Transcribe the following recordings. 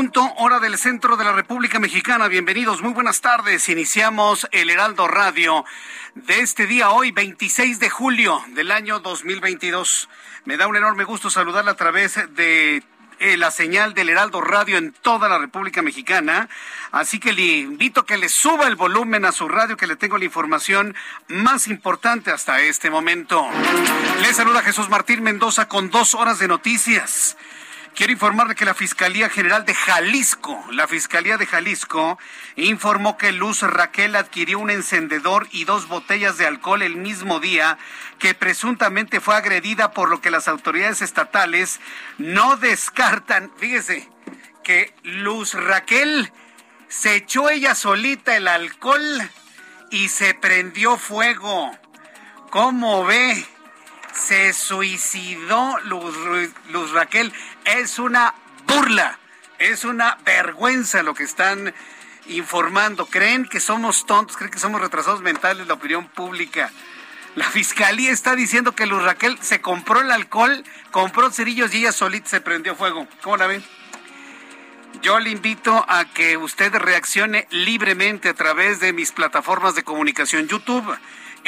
Punto, hora del centro de la República Mexicana. Bienvenidos, muy buenas tardes. Iniciamos el Heraldo Radio de este día, hoy 26 de julio del año 2022. Me da un enorme gusto saludarla a través de eh, la señal del Heraldo Radio en toda la República Mexicana. Así que le invito a que le suba el volumen a su radio, que le tengo la información más importante hasta este momento. Le saluda Jesús Martín Mendoza con dos horas de noticias. Quiero informarle que la Fiscalía General de Jalisco, la Fiscalía de Jalisco, informó que Luz Raquel adquirió un encendedor y dos botellas de alcohol el mismo día que presuntamente fue agredida, por lo que las autoridades estatales no descartan, fíjese, que Luz Raquel se echó ella solita el alcohol y se prendió fuego. ¿Cómo ve? Se suicidó Luz, Raquel. Es una burla, es una vergüenza lo que están informando. Creen que somos tontos, creen que somos retrasados mentales, la opinión pública. La fiscalía está diciendo que Luz Raquel se compró el alcohol, compró cerillos y ella solita se prendió fuego. ¿Cómo la ven? Yo le invito a que usted reaccione libremente a través de mis plataformas de comunicación YouTube,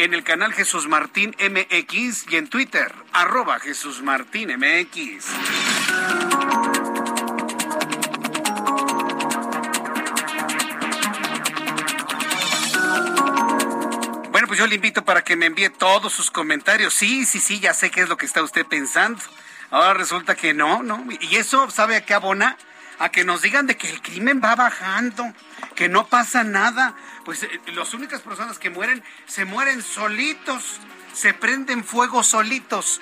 en el canal Jesús Martín MX y en Twitter, arroba Jesús Martín. Bueno, pues yo le invito para que me envíe todos sus comentarios. Sí, sí, sí, ya sé qué es lo que está usted pensando. Ahora resulta que no, ¿no? Y eso, ¿sabe a qué abona? A que nos digan de que el crimen va bajando, que no pasa nada. Pues eh, las únicas personas que mueren se mueren solitos, se prenden fuego solitos.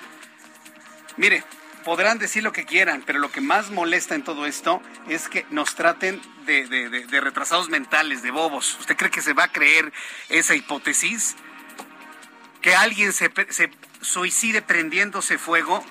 Mire, podrán decir lo que quieran, pero lo que más molesta en todo esto es que nos traten de, de- de- de retrasados mentales, de bobos. ¿Usted cree que se va a creer esa hipótesis? ¿Que alguien se, se suicide prendiéndose fuego?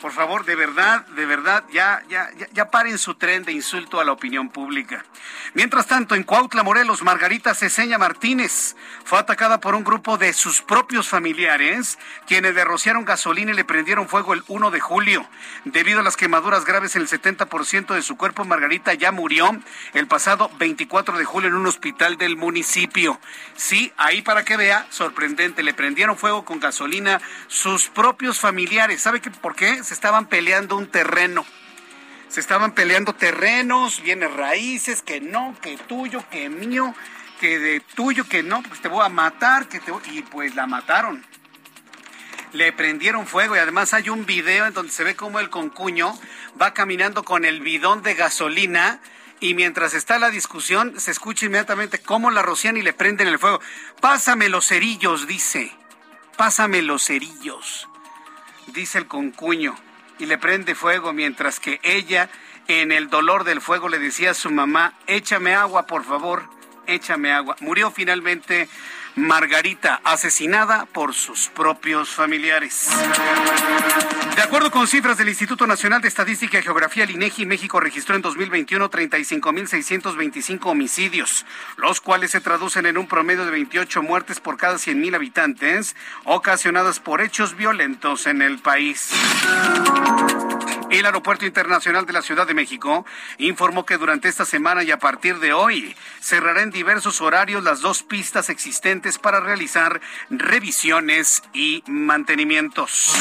Por favor, de verdad, de verdad, ya, ya, ya, ya paren su tren de insulto a la opinión pública. Mientras tanto, en Cuautla, Morelos, Margarita Ceseña Martínez fue atacada por un grupo de sus propios familiares, quienes le rociaron gasolina y le prendieron fuego el 1 de julio. Debido a las quemaduras graves en el 70% de su cuerpo, Margarita ya murió el pasado 24 de julio en un hospital del municipio. Sí, ahí para que vea, sorprendente, le prendieron fuego con gasolina sus propios familiares. ¿Sabe qué, por qué? Se estaban peleando un terreno. Se estaban peleando terrenos, bienes raíces, que no, que tuyo, que mío, que de tuyo, que no, pues te voy a matar, que te y pues la mataron. Le prendieron fuego y además hay un video en donde se ve como el concuño va caminando con el bidón de gasolina y mientras está la discusión se escucha inmediatamente cómo la rocian y le prenden el fuego. Pásame los cerillos, dice. Pásame los cerillos dice el concuño, y le prende fuego mientras que ella, en el dolor del fuego, le decía a su mamá, échame agua, por favor, échame agua. Murió finalmente Margarita, asesinada por sus propios familiares. De acuerdo con cifras del Instituto Nacional de Estadística y Geografía, el INEGI, México registró en 2021 35.625 homicidios, los cuales se traducen en un promedio de 28 muertes por cada 100.000 habitantes, ocasionadas por hechos violentos en el país. El Aeropuerto Internacional de la Ciudad de México informó que durante esta semana y a partir de hoy cerrará en diversos horarios las dos pistas existentes para realizar revisiones y mantenimientos.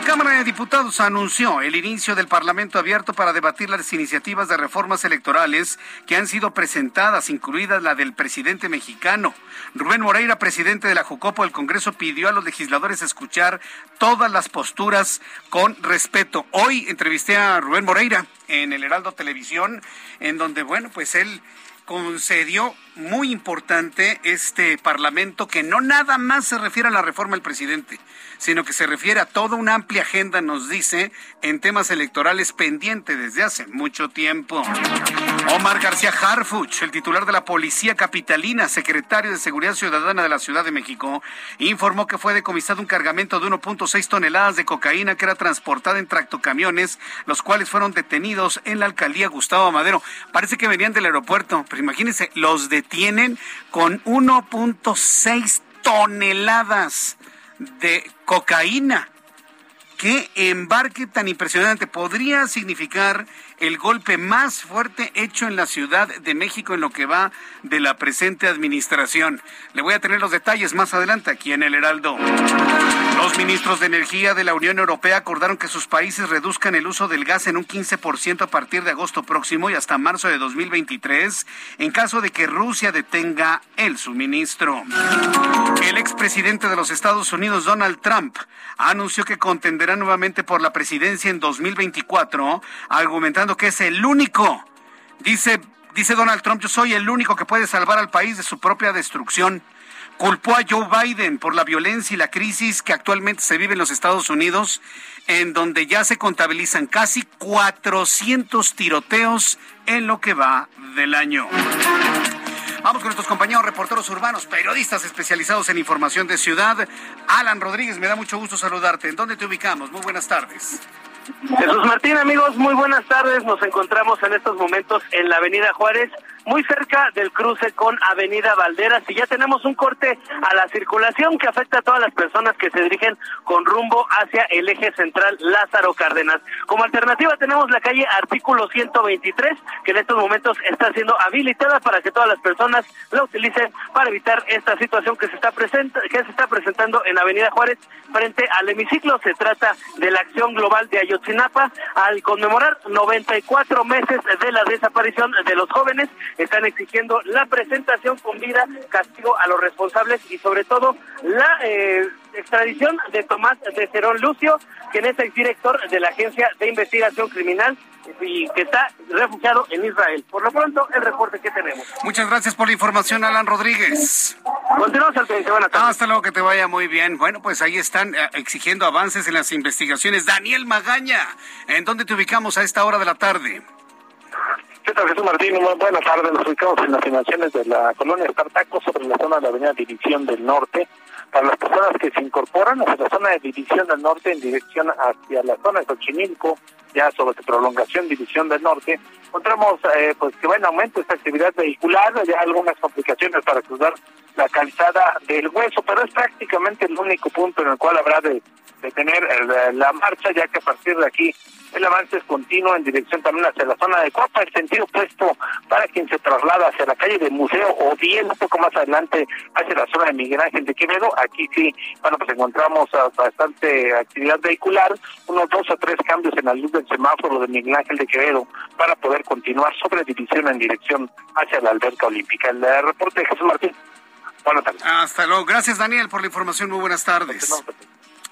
La Cámara de Diputados anunció el inicio del Parlamento abierto para debatir las iniciativas de reformas electorales que han sido presentadas, incluida la del presidente mexicano. Rubén Moreira, presidente de la Jucopo del Congreso, pidió a los legisladores escuchar todas las posturas con respeto. Hoy entrevisté a Rubén Moreira en el Heraldo Televisión, en donde, bueno, pues él concedió muy importante este Parlamento que no nada más se refiere a la reforma del presidente, sino que se refiere a toda una amplia agenda, nos dice, en temas electorales pendiente desde hace mucho tiempo. Omar García Harfuch, el titular de la Policía Capitalina, secretario de Seguridad Ciudadana de la Ciudad de México, informó que fue decomisado un cargamento de 1.6 toneladas de cocaína que era transportada en tractocamiones, los cuales fueron detenidos en la alcaldía Gustavo Madero. Parece que venían del aeropuerto, pero imagínense, los detienen con 1.6 toneladas de cocaína. ¿Qué embarque tan impresionante podría significar el golpe más fuerte hecho en la Ciudad de México en lo que va de la presente administración. Le voy a tener los detalles más adelante aquí en el Heraldo. Los ministros de Energía de la Unión Europea acordaron que sus países reduzcan el uso del gas en un 15% a partir de agosto próximo y hasta marzo de 2023 en caso de que Rusia detenga el suministro. El expresidente de los Estados Unidos, Donald Trump, anunció que contenderá nuevamente por la presidencia en 2024, argumentando que es el único, dice, dice Donald Trump, yo soy el único que puede salvar al país de su propia destrucción. Culpó a Joe Biden por la violencia y la crisis que actualmente se vive en los Estados Unidos, en donde ya se contabilizan casi 400 tiroteos en lo que va del año. Vamos con nuestros compañeros reporteros urbanos, periodistas especializados en información de ciudad. Alan Rodríguez, me da mucho gusto saludarte. ¿En dónde te ubicamos? Muy buenas tardes. Jesús Martín, amigos, muy buenas tardes. Nos encontramos en estos momentos en la Avenida Juárez, muy cerca del cruce con Avenida Valderas y ya tenemos un corte a la circulación que afecta a todas las personas que se dirigen con rumbo hacia el eje central Lázaro Cárdenas. Como alternativa tenemos la calle Artículo 123 que en estos momentos está siendo habilitada para que todas las personas la utilicen para evitar esta situación que se está presenta, que se está presentando en Avenida Juárez frente al hemiciclo. Se trata de la acción global de Ayotzinapa al conmemorar 94 meses de la desaparición de los jóvenes están exigiendo la presentación con vida, castigo a los responsables y sobre todo la eh, extradición de Tomás de Cerón Lucio, quien es el director de la Agencia de Investigación Criminal y que está refugiado en Israel. Por lo pronto, el reporte que tenemos. Muchas gracias por la información, Alan Rodríguez. Continuamos al pendiente. Buenas tardes. Hasta luego, que te vaya muy bien. Bueno, pues ahí están eh, exigiendo avances en las investigaciones. Daniel Magaña, ¿en dónde te ubicamos a esta hora de la tarde? ¿Qué tal, Jesús Martín? Muy buenas tardes. Nos ubicamos en las inmediaciones de la colonia Espartaco sobre la zona de la avenida División del Norte. Para las personas que se incorporan hacia la zona de División del Norte en dirección hacia la zona de Xochimilco, ya sobre su prolongación División del Norte, encontramos eh, pues que va en aumento esta actividad vehicular, ya algunas complicaciones para cruzar la calzada del hueso, pero es prácticamente el único punto en el cual habrá de, de tener eh, la marcha, ya que a partir de aquí el avance es continuo en dirección también hacia la zona de Copa, el sentido opuesto para quien se traslada hacia la calle del Museo o bien un poco más adelante hacia la zona de Miguel Ángel de Quevedo. Aquí sí, bueno, pues encontramos bastante actividad vehicular, unos dos o tres cambios en la luz del semáforo de Miguel Ángel de Quevedo para poder continuar sobre división en dirección hacia la alberca olímpica. El reporte de Jesús Martín. Buenas tardes. Hasta luego. Gracias, Daniel, por la información. Muy buenas tardes.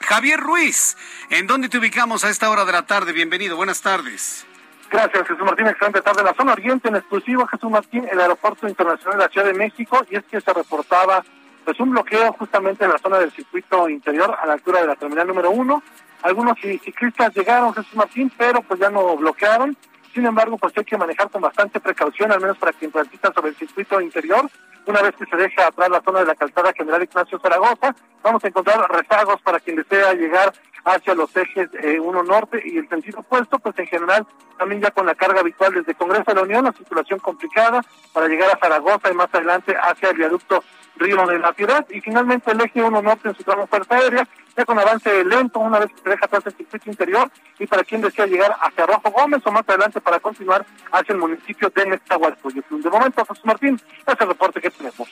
Javier Ruiz, ¿en dónde te ubicamos a esta hora de la tarde? Bienvenido, buenas tardes. Gracias, Jesús Martín. Excelente tarde. La zona oriente en exclusivo, Jesús Martín, el aeropuerto internacional de la Ciudad de México, y es que se reportaba pues un bloqueo justamente en la zona del circuito interior a la altura de la terminal número uno. Algunos ciclistas llegaron, Jesús Martín, pero pues ya no bloquearon Sin embargo, pues hay que manejar con bastante precaución, al menos para quien transita sobre el circuito interior. Una vez que se deja atrás la zona de la calzada General Ignacio Zaragoza, vamos a encontrar rezagos para quien desea llegar hacia los ejes 1 norte y el sentido opuesto, pues en general también ya con la carga habitual desde Congreso de la Unión, la circulación complicada para llegar a Zaragoza y más adelante hacia el viaducto Río de la Piedad y finalmente el eje 1 norte en su tramo fuerza aérea, ya con avance lento una vez que se deja atrás el circuito interior y para quien desea llegar hacia Rojo Gómez o más adelante para continuar hacia el municipio de Nezahualcóyotl. De momento, José Martín, ese es el reporte que tenemos.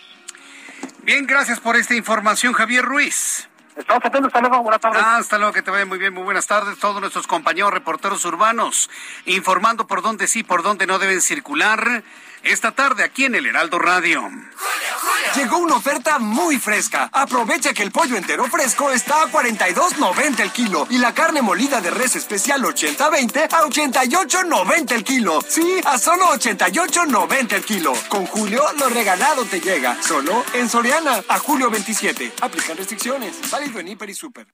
Bien, gracias por esta información, Javier Ruiz. Estamos atentos, hasta luego, buenas tardes. Ah, hasta luego, que te vaya muy bien, muy buenas tardes. Todos nuestros compañeros reporteros urbanos informando por dónde sí, por dónde no deben circular esta tarde aquí en el Heraldo Radio. Llegó una oferta muy fresca. Aprovecha que el pollo entero fresco está a 42.90 el kilo y la carne molida de res especial 80-20 a 88.90 el kilo. Sí, a solo 88.90 el kilo. Con Julio, lo regalado te llega. Solo en Soriana. A julio 27. Aplican restricciones. Válido en Hiper y Super.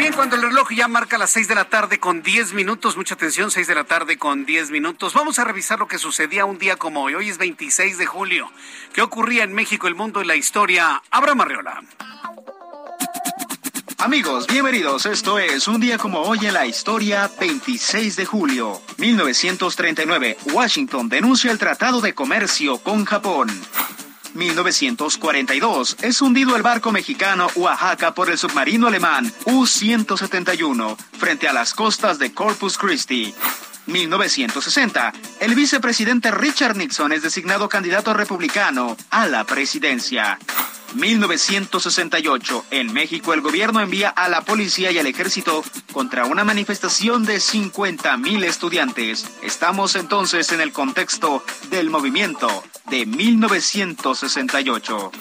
Bien, cuando el reloj ya marca las 6 de la tarde con 10 minutos, mucha atención, 6 de la tarde con 10 minutos, vamos a revisar lo que sucedía un día como hoy. Hoy es 26 de julio. ¿Qué ocurría en México, el mundo y la historia? Abraham Arreola. Amigos, bienvenidos. Esto es un día como hoy en la historia, 26 de julio. 1939, Washington denuncia el Tratado de Comercio con Japón. 1942 es hundido el barco mexicano Oaxaca por el submarino alemán U-171 frente a las costas de Corpus Christi. 1960, el vicepresidente Richard Nixon es designado candidato republicano a la presidencia. 1968, en México el gobierno envía a la policía y al ejército contra una manifestación de 50.000 estudiantes. Estamos entonces en el contexto del movimiento de 1968.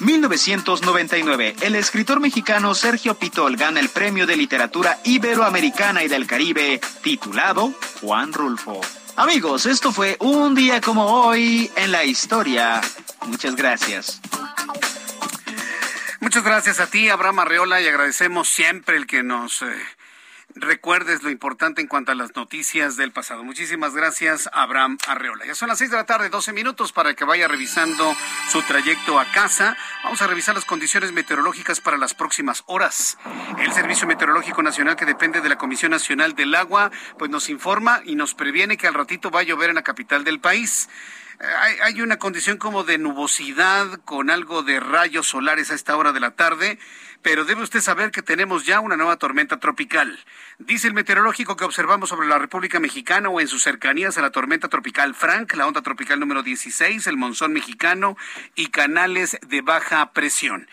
1999, el escritor mexicano Sergio Pitol gana el Premio de Literatura Iberoamericana y del Caribe, titulado Juan Rulfo. Amigos, esto fue un día como hoy en la historia. Muchas gracias. Muchas gracias a ti, Abraham Arreola, y agradecemos siempre el que nos eh, recuerdes lo importante en cuanto a las noticias del pasado. Muchísimas gracias, Abraham Arreola. Ya son las seis de la tarde, 12 minutos para que vaya revisando su trayecto a casa. Vamos a revisar las condiciones meteorológicas para las próximas horas. El Servicio Meteorológico Nacional, que depende de la Comisión Nacional del Agua, pues nos informa y nos previene que al ratito va a llover en la capital del país. Hay, hay, una condición como de nubosidad con algo de rayos solares a esta hora de la tarde, pero debe usted saber que tenemos ya una nueva tormenta tropical. Dice el meteorológico que observamos sobre la República Mexicana o en sus cercanías a la tormenta tropical Frank, la onda tropical número 16, el monzón mexicano y canales de baja presión.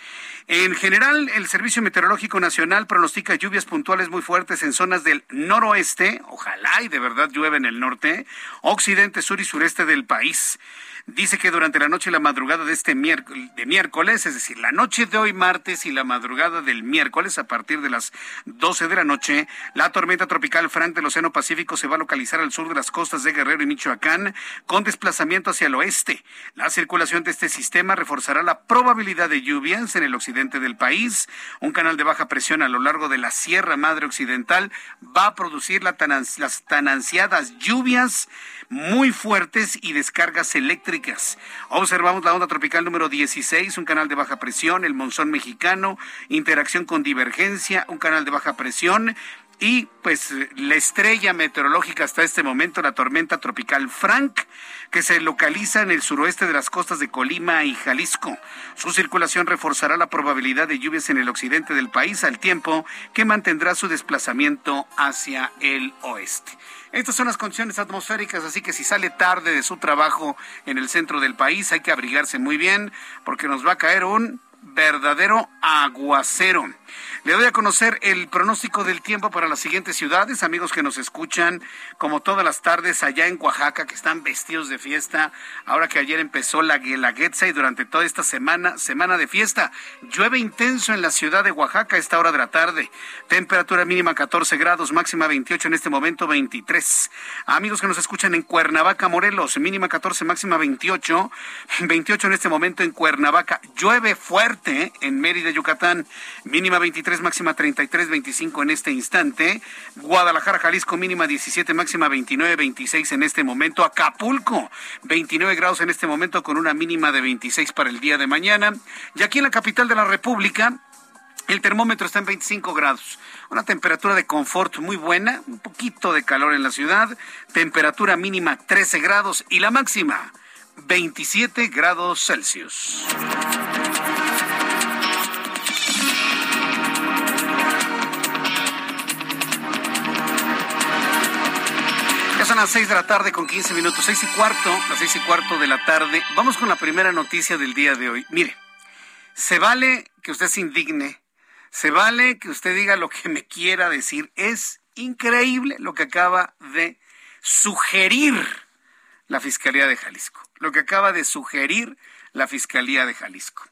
En general, el Servicio Meteorológico Nacional pronostica lluvias puntuales muy fuertes en zonas del noroeste, ojalá y de verdad llueve en el norte, occidente, sur y sureste del país dice que durante la noche y la madrugada de este miércoles, es decir, la noche de hoy martes y la madrugada del miércoles a partir de las 12 de la noche, la tormenta tropical Frank del Océano Pacífico se va a localizar al sur de las costas de Guerrero y Michoacán con desplazamiento hacia el oeste. La circulación de este sistema reforzará la probabilidad de lluvias en el occidente del país. Un canal de baja presión a lo largo de la Sierra Madre Occidental va a producir las tan ansiadas lluvias muy fuertes y descargas eléctricas. Observamos la onda tropical número 16, un canal de baja presión, el monzón mexicano, interacción con divergencia, un canal de baja presión, y pues la estrella meteorológica hasta este momento, la tormenta tropical Frank, que se localiza en el suroeste de las costas de Colima y Jalisco. Su circulación reforzará la probabilidad de lluvias en el occidente del país al tiempo que mantendrá su desplazamiento hacia el oeste. Estas son las condiciones atmosféricas, así que si sale tarde de su trabajo en el centro del país, hay que abrigarse muy bien porque nos va a caer un verdadero aguacero. Le doy a conocer el pronóstico del tiempo para las siguientes ciudades, amigos que nos escuchan como todas las tardes allá en Oaxaca, que están vestidos de fiesta, ahora que ayer empezó la Guelaguetza y durante toda esta semana, semana de fiesta. Llueve intenso en la ciudad de Oaxaca a esta hora de la tarde. Temperatura mínima 14 grados, máxima 28, en este momento 23. Amigos que nos escuchan en Cuernavaca, Morelos, mínima 14, máxima 28. 28 en este momento en Cuernavaca. Llueve fuerte en Mérida, Yucatán, mínima 23, máxima 33, 25 en este instante. Guadalajara, Jalisco, mínima 17, máxima 29, 26 en este momento. Acapulco, 29 grados en este momento con una mínima de 26 para el día de mañana. Y aquí en la capital de la República, el termómetro está en 25 grados. Una temperatura de confort muy buena, un poquito de calor en la ciudad. Temperatura mínima 13 grados y la máxima 27 grados Celsius. Son las 6 de la tarde con 15 minutos, 6 y cuarto, las 6 y cuarto de la tarde. Vamos con la primera noticia del día de hoy. Mire, se vale que usted se indigne, se vale que usted diga lo que me quiera decir. Es increíble lo que acaba de sugerir la Fiscalía de Jalisco, lo que acaba de sugerir la Fiscalía de Jalisco.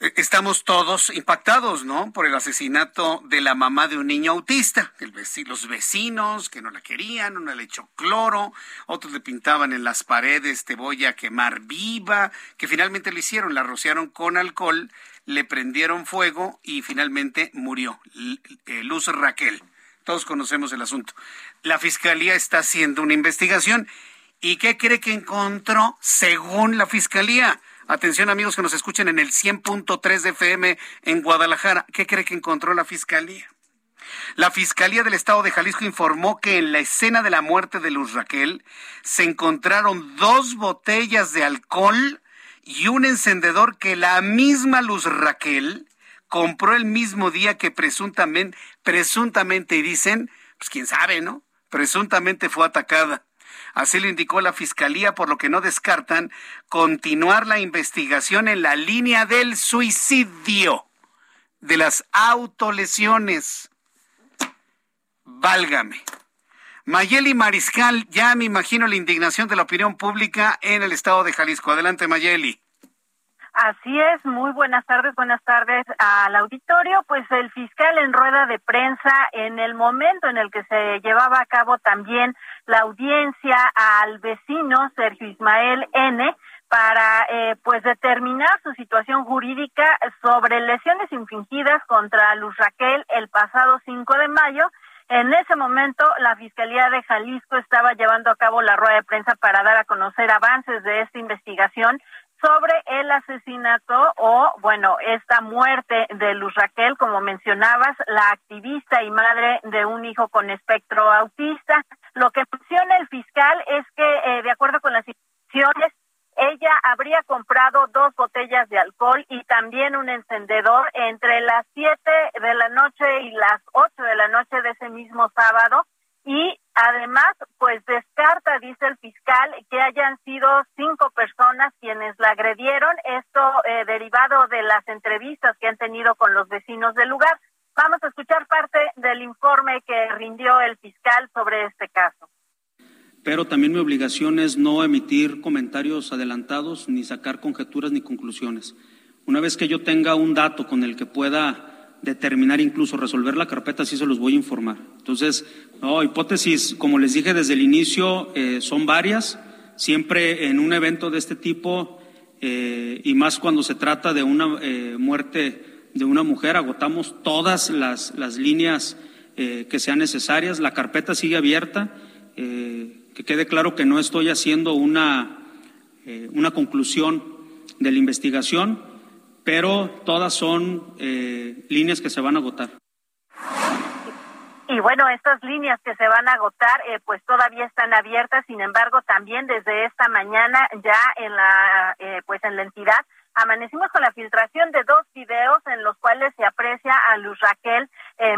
Estamos todos impactados, ¿no? Por el asesinato de la mamá de un niño autista. los vecinos que no la querían, uno le echó cloro, otros le pintaban en las paredes te voy a quemar viva, que finalmente lo hicieron, la rociaron con alcohol, le prendieron fuego y finalmente murió. Eh, Luz Raquel. Todos conocemos el asunto. La fiscalía está haciendo una investigación. ¿Y qué cree que encontró según la fiscalía? Atención amigos que nos escuchen en el 100.3 de FM en Guadalajara. ¿Qué cree que encontró la Fiscalía? La Fiscalía del Estado de Jalisco informó que en la escena de la muerte de Luz Raquel se encontraron dos botellas de alcohol y un encendedor que la misma Luz Raquel compró el mismo día que presuntamente, presuntamente dicen, pues quién sabe, ¿no? Presuntamente fue atacada. Así lo indicó la Fiscalía, por lo que no descartan continuar la investigación en la línea del suicidio, de las autolesiones. Válgame. Mayeli Mariscal, ya me imagino la indignación de la opinión pública en el estado de Jalisco. Adelante, Mayeli. Así es, muy buenas tardes, buenas tardes al auditorio. Pues el fiscal en rueda de prensa, en el momento en el que se llevaba a cabo también la audiencia al vecino Sergio Ismael N., para eh, pues determinar su situación jurídica sobre lesiones infringidas contra Luz Raquel el pasado 5 de mayo. En ese momento, la Fiscalía de Jalisco estaba llevando a cabo la rueda de prensa para dar a conocer avances de esta investigación sobre el asesinato o, bueno, esta muerte de Luz Raquel, como mencionabas, la activista y madre de un hijo con espectro autista. Lo que menciona el fiscal es que, eh, de acuerdo con las instituciones, ella habría comprado dos botellas de alcohol y también un encendedor entre las siete de la noche y las ocho de la noche de ese mismo sábado y además pues descarta dice el fiscal que hayan sido cinco personas quienes la agredieron esto eh, derivado de las entrevistas que han tenido con los vecinos del lugar. Vamos a escuchar parte del informe que rindió el fiscal sobre este caso. Pero también mi obligación es no emitir comentarios adelantados ni sacar conjeturas ni conclusiones. Una vez que yo tenga un dato con el que pueda determinar, incluso resolver la carpeta, sí se los voy a informar. Entonces, no, hipótesis, como les dije desde el inicio, eh, son varias. Siempre en un evento de este tipo, eh, y más cuando se trata de una eh, muerte de una mujer, agotamos todas las, las líneas que sean necesarias. La carpeta sigue abierta. que quede claro que no estoy haciendo una, una conclusión de la investigación pero todas son líneas que se van a agotar. Y bueno, estas líneas que se van a agotar, eh, pues todavía están abiertas. Sin embargo, también desde esta mañana ya en la, eh, pues en la entidad amanecimos con la filtración de dos videos en los cuales se aprecia a Luz Raquel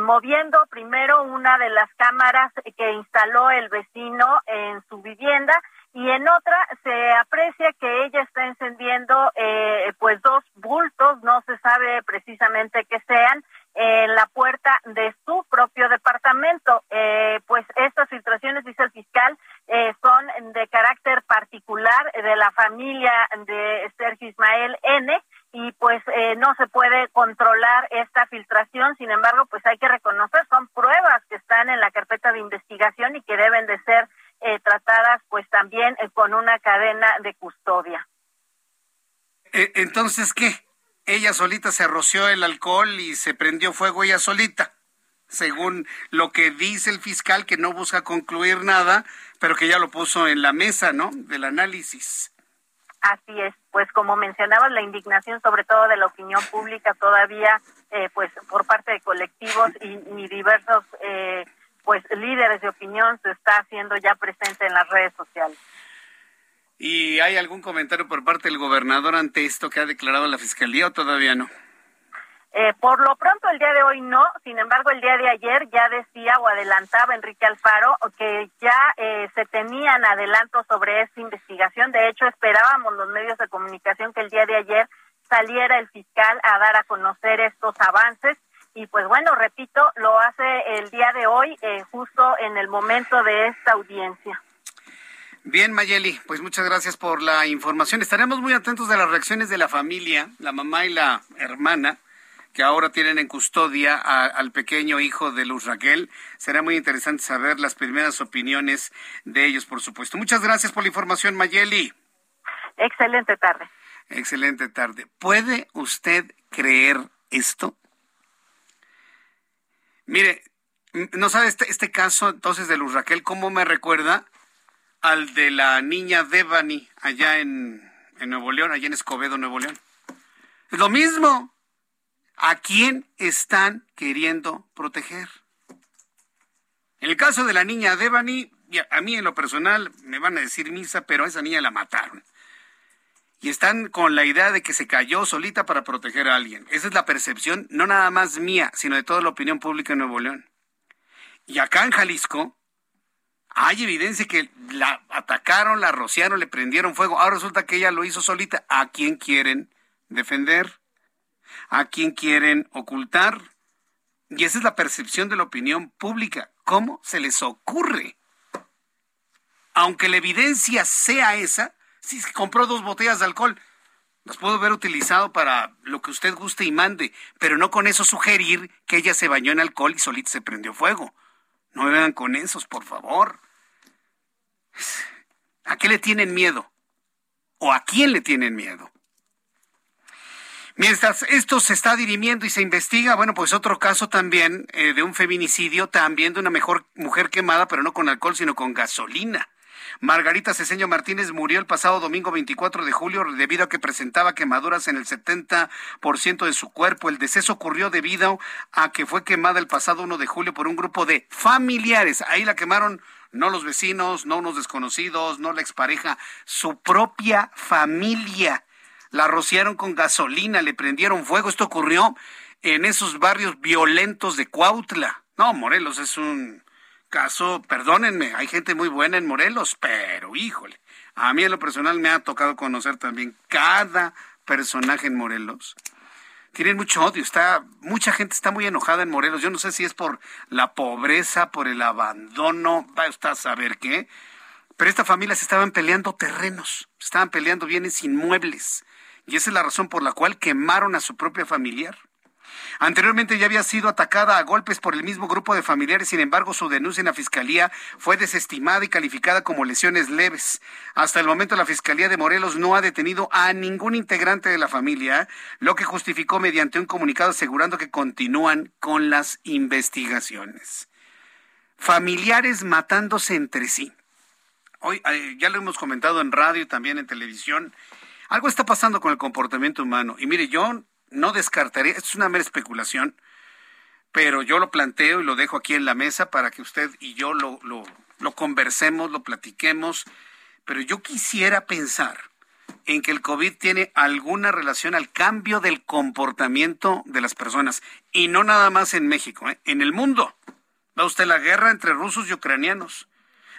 moviendo primero una de las cámaras que instaló el vecino en su vivienda y en otra se aprecia que ella está encendiendo eh, pues dos bultos, no se sabe precisamente qué sean, en la puerta de su propio departamento. Eh, pues estas filtraciones, dice el fiscal, eh, son de carácter particular de la familia de Sergio Ismael N y pues no se puede controlar esta filtración. Sin embargo, pues hay que reconocer, son pruebas que están en la carpeta de investigación y que deben de ser eh, tratadas pues también eh, con una cadena de custodia. Eh, entonces, ¿qué? Ella solita se roció el alcohol y se prendió fuego ella solita, según lo que dice el fiscal que no busca concluir nada, pero que ya lo puso en la mesa, ¿no? Del análisis. Así es, pues como mencionabas, la indignación sobre todo de la opinión pública todavía, eh, pues por parte de colectivos y, y diversos, eh, pues líderes de opinión se está haciendo ya presente en las redes sociales. ¿Y hay algún comentario por parte del gobernador ante esto que ha declarado la fiscalía o todavía no? Eh, por lo pronto el día de hoy no, sin embargo el día de ayer ya decía o adelantaba Enrique Alfaro que ya eh, se tenían adelantos sobre esta investigación. De hecho esperábamos los medios de comunicación que el día de ayer saliera el fiscal a dar a conocer estos avances y pues bueno, repito, lo hace el día de hoy eh, justo en el momento de esta audiencia. Bien, Mayeli, pues muchas gracias por la información. Estaremos muy atentos de las reacciones de la familia, la mamá y la hermana, que ahora tienen en custodia al pequeño hijo de Luz Raquel. Será muy interesante saber las primeras opiniones de ellos, por supuesto. Muchas gracias por la información, Mayeli. Excelente tarde. Excelente tarde. ¿Puede usted creer esto? Mire, no sabe este, este caso entonces de Luz Raquel, ¿cómo me recuerda? Al de la niña Devani allá en, Nuevo León, allá en Escobedo, Nuevo León. Es lo mismo. ¿A quién están queriendo proteger? En el caso de la niña Devani, a mí en lo personal me van a decir misa, pero a esa niña la mataron. Y están con la idea de que se cayó solita para proteger a alguien. Esa es la percepción, no nada más mía, sino de toda la opinión pública en Nuevo León. Y acá en Jalisco, hay evidencia que la atacaron, la rociaron, le prendieron fuego. Ahora resulta que ella lo hizo solita. ¿A quién quieren defender? ¿A quién quieren ocultar? Y esa es la percepción de la opinión pública. ¿Cómo se les ocurre? Aunque la evidencia sea esa, si compró dos botellas de alcohol, las puedo haber utilizado para lo que usted guste y mande, pero no con eso sugerir que ella se bañó en alcohol y solita se prendió fuego. No me vean con esos, por favor. ¿A qué le tienen miedo? ¿O a quién le tienen miedo? Mientras esto se está dirimiendo y se investiga, bueno, pues otro caso también eh, de un feminicidio, también de una mejor mujer quemada, pero no con alcohol, sino con gasolina. Margarita Ceseño Martínez murió el pasado domingo 24 de julio debido a que presentaba quemaduras en el 70% de su cuerpo. El deceso ocurrió debido a que fue quemada el pasado 1 de julio por un grupo de familiares. Ahí la quemaron no los vecinos, no unos desconocidos, no la expareja, su propia familia. La rociaron con gasolina, le prendieron fuego. Esto ocurrió en esos barrios violentos de Cuautla. No, Morelos es un caso, perdónenme, hay gente muy buena en Morelos, pero híjole, a mí en lo personal me ha tocado conocer también cada personaje en Morelos tienen mucho odio. Está, mucha gente está muy enojada en Morelos. Yo no sé si es por la pobreza, por el abandono, va usted a saber qué. Pero esta familia se estaban peleando terrenos, estaban peleando bienes inmuebles. Y esa es la razón por la cual quemaron a su propia familiar. Anteriormente ya había sido atacada a golpes por el mismo grupo de familiares, sin embargo su denuncia en la Fiscalía fue desestimada y calificada como lesiones leves. Hasta el momento la Fiscalía de Morelos no ha detenido a ningún integrante de la familia, lo que justificó mediante un comunicado asegurando que continúan con las investigaciones. Familiares matándose entre sí. Hoy eh, ya lo hemos comentado en radio y también en televisión. Algo está pasando con el comportamiento humano. Y mire, yo no descartaría, esto es una mera especulación, pero yo lo planteo y lo dejo aquí en la mesa para que usted y yo lo, lo, lo conversemos, lo platiquemos, pero yo quisiera pensar en que el COVID tiene alguna relación al cambio del comportamiento de las personas, y no nada más en México, ¿eh? en el mundo. Ve usted la guerra entre rusos y ucranianos.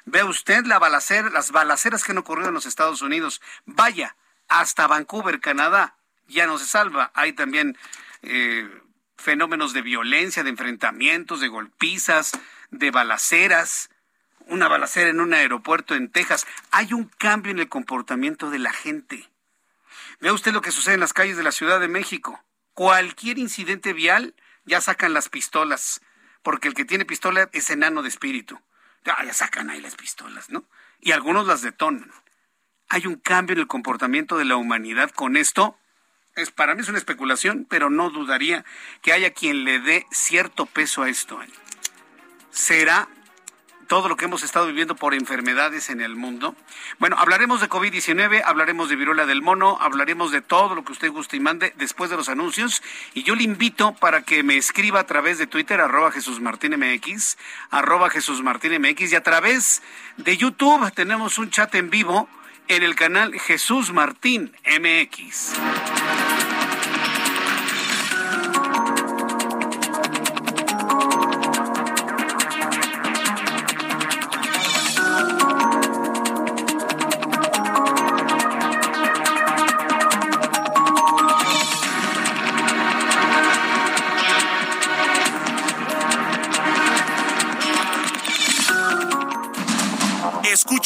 Ve usted la balacera, las balaceras que han ocurrido en los Estados Unidos. Vaya, hasta Vancouver, Canadá ya no se salva. Hay también eh, fenómenos de violencia, de enfrentamientos, de golpizas, de balaceras. Una balacera en un aeropuerto en Texas. Hay un cambio en el comportamiento de la gente. Vea usted lo que sucede en las calles de la Ciudad de México. Cualquier incidente vial ya sacan las pistolas, porque el que tiene pistola es enano de espíritu. Ya, ya sacan ahí las pistolas, ¿no? Y algunos las detonan. Hay un cambio en el comportamiento de la humanidad con esto Es, para mí es una especulación, pero no dudaría que haya quien le dé cierto peso a esto. ¿Será todo lo que hemos estado viviendo por enfermedades en el mundo. Bueno, hablaremos de COVID-19, hablaremos de viruela del mono, hablaremos de todo lo que usted guste y mande después de los anuncios. Y yo le invito para que me escriba a través de Twitter, arroba Jesús Martín MX, arroba Jesús Martín MX, y a través de YouTube tenemos un chat en vivo en el canal Jesús Martín MX.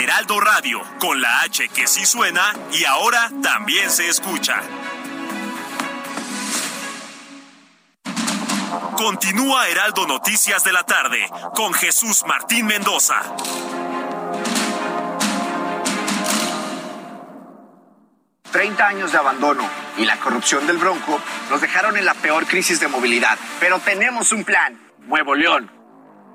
Heraldo Radio, con la H que sí suena y ahora también se escucha. Continúa Heraldo Noticias de la tarde con Jesús Martín Mendoza. Treinta años de abandono y la corrupción del Bronco nos dejaron en la peor crisis de movilidad. Pero tenemos un plan, Nuevo León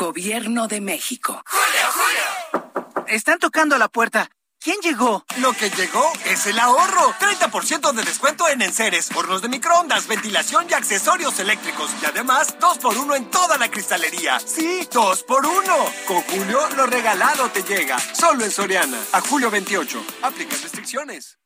Gobierno de México. ¡Julio, Julio! Están tocando a la puerta. ¿Quién llegó? Lo que llegó es el ahorro. 30% de descuento en enseres, hornos de microondas, ventilación y accesorios eléctricos. Y además, 2x1 en toda la cristalería. Sí, 2x1. Con Julio, lo regalado te llega. Solo en Soriana. A julio 28. Aplica restricciones.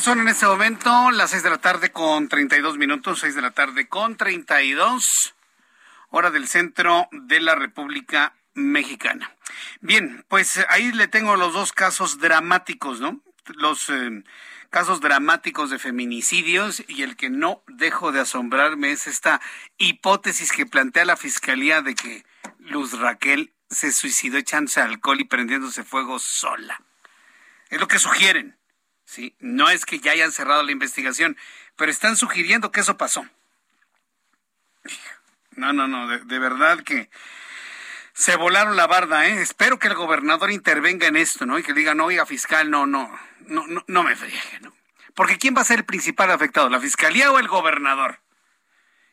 Son en este momento las seis de la tarde con 32 minutos, seis de la tarde con 32, hora del centro de la República Mexicana. Bien, pues ahí le tengo los dos casos dramáticos, ¿no? Los eh, casos dramáticos de feminicidios y el que no dejo de asombrarme es esta hipótesis que plantea la Fiscalía de que Luz Raquel se suicidó echándose alcohol y prendiéndose fuego sola. Es lo que sugieren. ¿Sí? No es que ya hayan cerrado la investigación, pero están sugiriendo que eso pasó. No, no, no, de, verdad que se volaron la barda, ¿eh? Espero que el gobernador intervenga en esto, ¿no? Y que diga, no, oiga, fiscal, no, no, no, no, no me friegue, ¿no? Porque ¿quién va a ser el principal afectado, la fiscalía o el gobernador?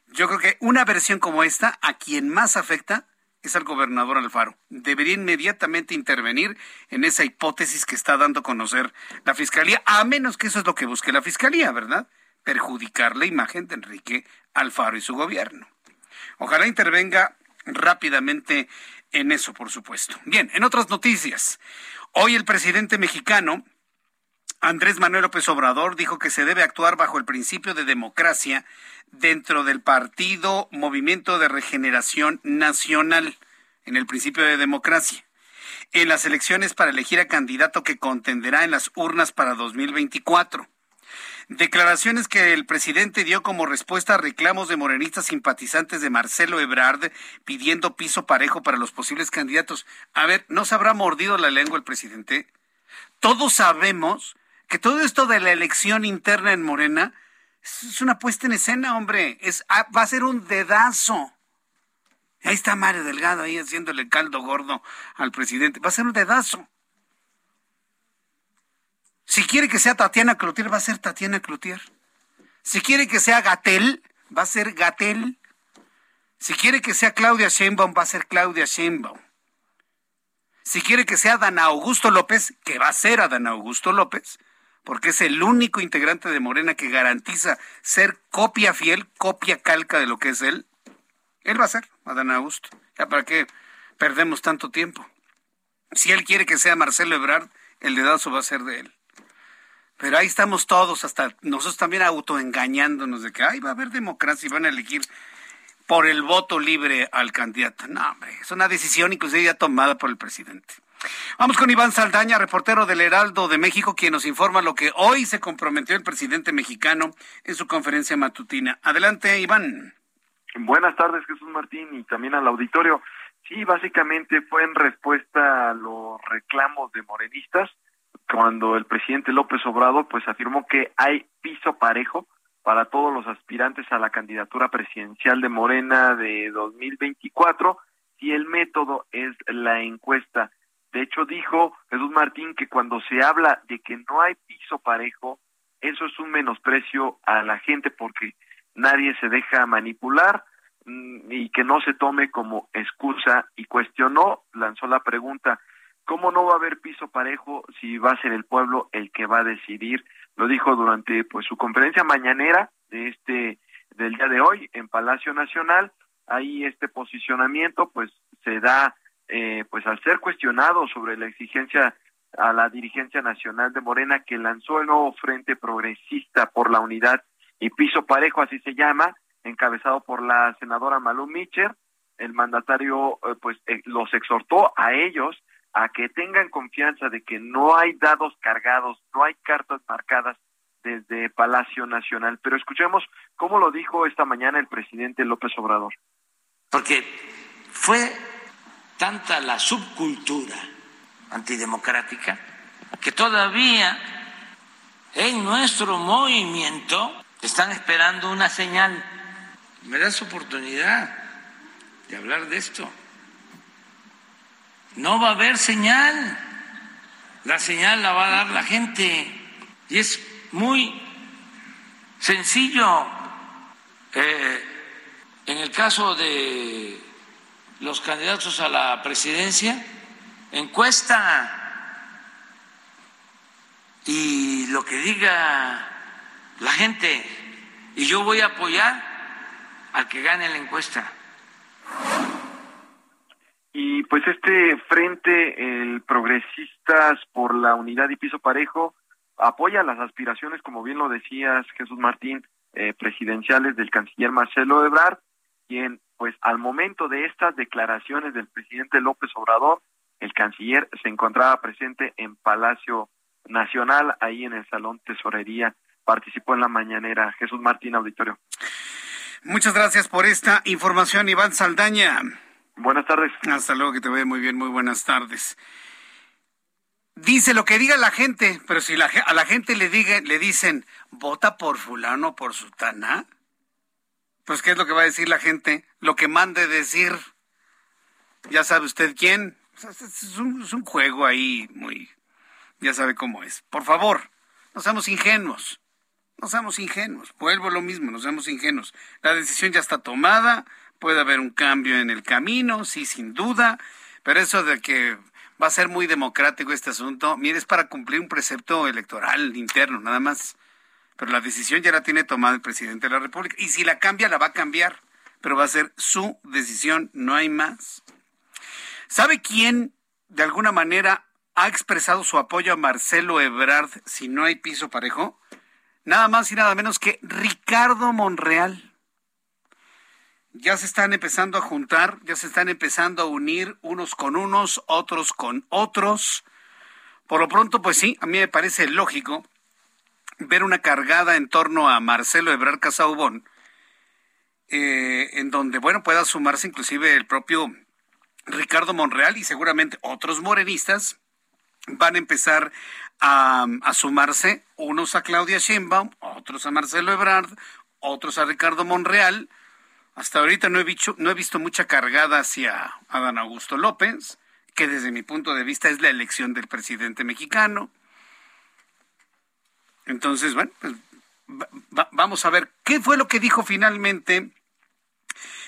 Yo creo que una versión como esta, a quien más afecta es al gobernador Alfaro. Debería inmediatamente intervenir en esa hipótesis que está dando a conocer la Fiscalía, a menos que eso es lo que busque la Fiscalía, ¿verdad? Perjudicar la imagen de Enrique Alfaro y su gobierno. Ojalá intervenga rápidamente en eso, por supuesto. Bien, en otras noticias, hoy el presidente mexicano Andrés Manuel López Obrador dijo que se debe actuar bajo el principio de democracia dentro del partido Movimiento de Regeneración Nacional, en el principio de democracia, en las elecciones para elegir a candidato que contenderá en las urnas para 2024. Declaraciones que el presidente dio como respuesta a reclamos de morenistas simpatizantes de Marcelo Ebrard pidiendo piso parejo para los posibles candidatos. A ver, ¿no se habrá mordido la lengua el presidente? Todos sabemos que todo esto de la elección interna en Morena es una puesta en escena, hombre. Es, ah, va a ser un dedazo. Ahí está Mario Delgado ahí haciéndole caldo gordo al presidente. Va a ser un dedazo. Si quiere que sea Tatiana Cloutier, va a ser Tatiana Cloutier. Si quiere que sea Gatel, va a ser Gatel. Si quiere que sea Claudia Sheinbaum, va a ser Claudia Sheinbaum. Si quiere que sea Dan Augusto López, que va a ser Dan Augusto López, porque es el único integrante de Morena que garantiza ser copia fiel, copia calca de lo que es él, él va a ser Adán Augusto. ¿Ya para qué perdemos tanto tiempo? Si él quiere que sea Marcelo Ebrard, el dedazo va a ser de él. Pero ahí estamos todos, hasta nosotros también autoengañándonos de que ay, va a haber democracia y van a elegir por el voto libre al candidato. No, hombre, es una decisión inclusive ya tomada por el presidente. Vamos con Iván Saldaña, reportero del Heraldo de México, quien nos informa lo que hoy se comprometió el presidente mexicano en su conferencia matutina. Adelante, Iván. Buenas tardes, Jesús Martín, y también al auditorio. Sí, básicamente fue en respuesta a los reclamos de morenistas cuando el presidente López Obrador pues afirmó que hay piso parejo para todos los aspirantes a la candidatura presidencial de Morena de 2024 y el método es la encuesta. De hecho dijo Jesús Martín que cuando se habla de que no hay piso parejo, eso es un menosprecio a la gente porque nadie se deja manipular mm, y que no se tome como excusa y cuestionó, lanzó la pregunta, ¿cómo no va a haber piso parejo si va a ser el pueblo el que va a decidir? Lo dijo durante pues su conferencia mañanera de este del día de hoy en Palacio Nacional. Ahí este posicionamiento pues se da eh, pues al ser cuestionado sobre la exigencia a la dirigencia nacional de Morena que lanzó el nuevo Frente Progresista por la Unidad y piso parejo, así se llama, encabezado por la senadora Malú Mitcher. El mandatario eh, pues eh, los exhortó a ellos a que tengan confianza de que no hay dados cargados, no hay cartas marcadas desde Palacio Nacional. Pero escuchemos cómo lo dijo esta mañana el presidente López Obrador. Porque fue tanta la subcultura antidemocrática que todavía en nuestro movimiento están esperando una señal. ¿Me das oportunidad de hablar de esto? No va a haber señal. La señal la va a dar la gente. Y es muy sencillo. Eh, en el caso de los candidatos a la presidencia, encuesta y lo que diga la gente y yo voy a apoyar al que gane la encuesta. Y pues este frente, el Progresistas por la Unidad y Piso Parejo, apoya las aspiraciones, como bien lo decías Jesús Martín, eh, presidenciales del canciller Marcelo Ebrard, quien pues al momento de estas declaraciones del presidente López Obrador, el canciller se encontraba presente en Palacio Nacional, ahí en el Salón Tesorería participó en la mañanera. Jesús Martín, auditorio. Muchas gracias por esta información, Iván Saldaña. Buenas tardes. Hasta luego, que te vea muy bien, muy buenas tardes. Dice lo que diga la gente, pero si a la gente le, diga, le dicen, vota por fulano, por sutana, pues ¿qué es lo que va a decir la gente? Lo que mande decir, ya sabe usted quién. Es un, es un juego ahí muy, ya sabe cómo es. Por favor, no seamos ingenuos. No seamos ingenuos, vuelvo a lo mismo, no seamos ingenuos. La decisión ya está tomada, puede haber un cambio en el camino, sí, sin duda, pero eso de que va a ser muy democrático este asunto, mire, es para cumplir un precepto electoral interno, nada más. Pero la decisión ya la tiene tomada el presidente de la República. Y si la cambia, la va a cambiar, pero va a ser su decisión, no hay más. ¿Sabe quién, de alguna manera, ha expresado su apoyo a Marcelo Ebrard si no hay piso parejo? Nada más y nada menos que Ricardo Monreal. Ya se están empezando a juntar, ya se están empezando a unir unos con unos, otros con otros. Por lo pronto, pues sí, a mí me parece lógico ver una cargada en torno a Marcelo Ebrard Casaubón, eh, en donde, bueno, pueda sumarse inclusive el propio Ricardo Monreal y seguramente otros morenistas van a empezar a, sumarse, unos a Claudia Sheinbaum, otros a Marcelo Ebrard, otros a Ricardo Monreal. Hasta ahorita no he, visto, no he visto mucha cargada hacia Adán Augusto López, que desde mi punto de vista es la elección del presidente mexicano. Entonces, bueno, pues vamos a ver qué fue lo que dijo finalmente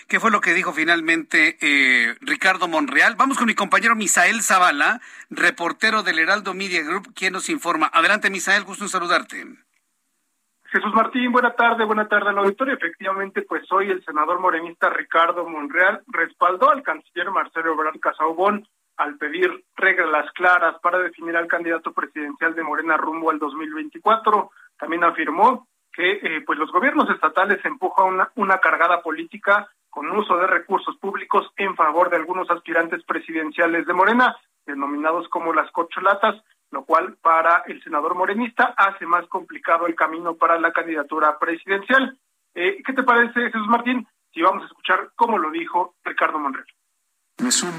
¿Qué fue lo que dijo finalmente eh, Ricardo Monreal? Vamos con mi compañero Misael Zavala, reportero del Heraldo Media Group, quien nos informa. Adelante, Misael, gusto en saludarte. Jesús Martín, buena tarde, buena tarde al auditorio. Efectivamente, pues hoy el senador morenista Ricardo Monreal respaldó al canciller Marcelo Ebrard Casaubón al pedir reglas claras para definir al candidato presidencial de Morena rumbo al 2024. También afirmó que eh, pues los gobiernos estatales empujan una, una cargada política con uso de recursos públicos en favor de algunos aspirantes presidenciales de Morena, denominados como las cocholatas, lo cual para el senador morenista hace más complicado el camino para la candidatura presidencial. Eh, ¿Qué te parece, Jesús Martín? Si vamos a escuchar cómo lo dijo Ricardo Monreal. Me sumo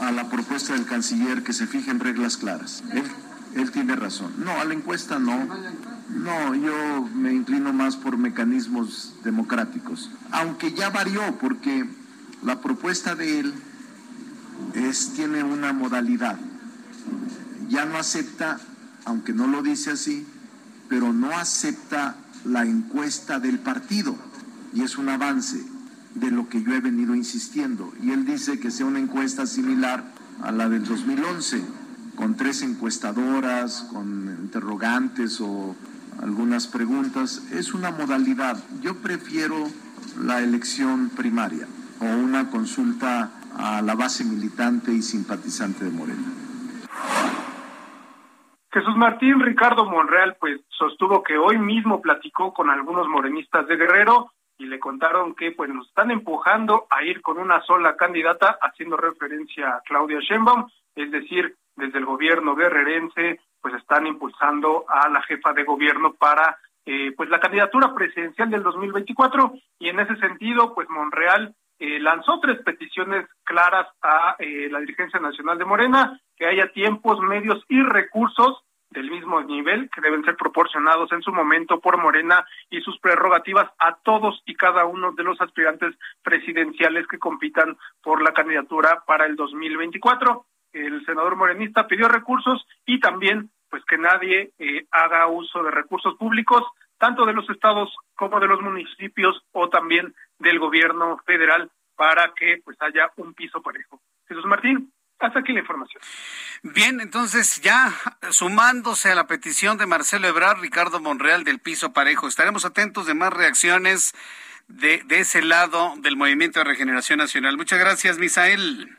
a la propuesta del canciller que se fijen reglas claras. Él tiene razón. No, a la encuesta no. No, yo me inclino más por mecanismos democráticos. Aunque ya varió, porque la propuesta de él es, tiene una modalidad. Ya no acepta, aunque no lo dice así, pero no acepta la encuesta del partido. Y es un avance de lo que yo he venido insistiendo. Y él dice que sea una encuesta similar a la del 2011 con tres encuestadoras, con interrogantes o algunas preguntas. Es una modalidad. Yo prefiero la elección primaria o una consulta a la base militante y simpatizante de Morena. Jesús Martín Ricardo Monreal pues sostuvo que hoy mismo platicó con algunos morenistas de Guerrero y le contaron que pues nos están empujando a ir con una sola candidata haciendo referencia a Claudia Sheinbaum, es decir, desde el gobierno guerrerense pues están impulsando a la jefa de gobierno para eh, pues la candidatura presidencial del 2024 y en ese sentido pues Monreal eh, lanzó tres peticiones claras a eh, la dirigencia nacional de Morena que haya tiempos, medios y recursos del mismo nivel que deben ser proporcionados en su momento por Morena y sus prerrogativas a todos y cada uno de los aspirantes presidenciales que compitan por la candidatura para el 2024 el senador morenista pidió recursos y también pues que nadie eh, haga uso de recursos públicos, tanto de los estados como de los municipios o también del gobierno federal para que pues haya un piso parejo. Jesús Martín, hasta aquí la información. Bien, entonces ya sumándose a la petición de Marcelo Ebrard, Ricardo Monreal del piso parejo, estaremos atentos de más reacciones de, de ese lado del Movimiento de Regeneración Nacional. Muchas gracias, Misael.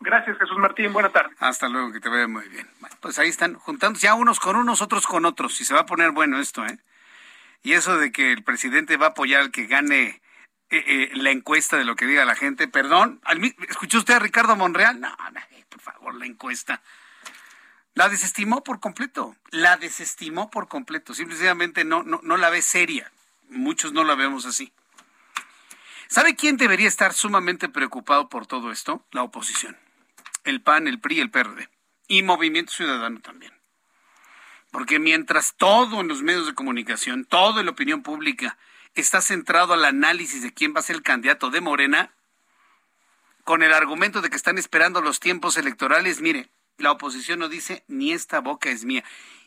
Gracias, Jesús Martín. Buena tarde. Hasta luego, que te vaya muy bien. pues ahí están juntándose ya unos con unos, otros con otros. Y se va a poner bueno esto, ¿eh? Y eso de que el presidente va a apoyar al que gane eh, eh, la encuesta de lo que diga la gente. Perdón, ¿escuchó usted a Ricardo Monreal? No, no, por favor, la encuesta. La desestimó por completo. La desestimó por completo. Simplemente no, no, no la ve seria. Muchos no la vemos así. ¿Sabe quién debería estar sumamente preocupado por todo esto? La oposición el PAN, el PRI, el PRD y Movimiento Ciudadano también. Porque mientras todo en los medios de comunicación, todo en la opinión pública está centrado al análisis de quién va a ser el candidato de Morena, con el argumento de que están esperando los tiempos electorales, mire, la oposición no dice ni esta boca es mía.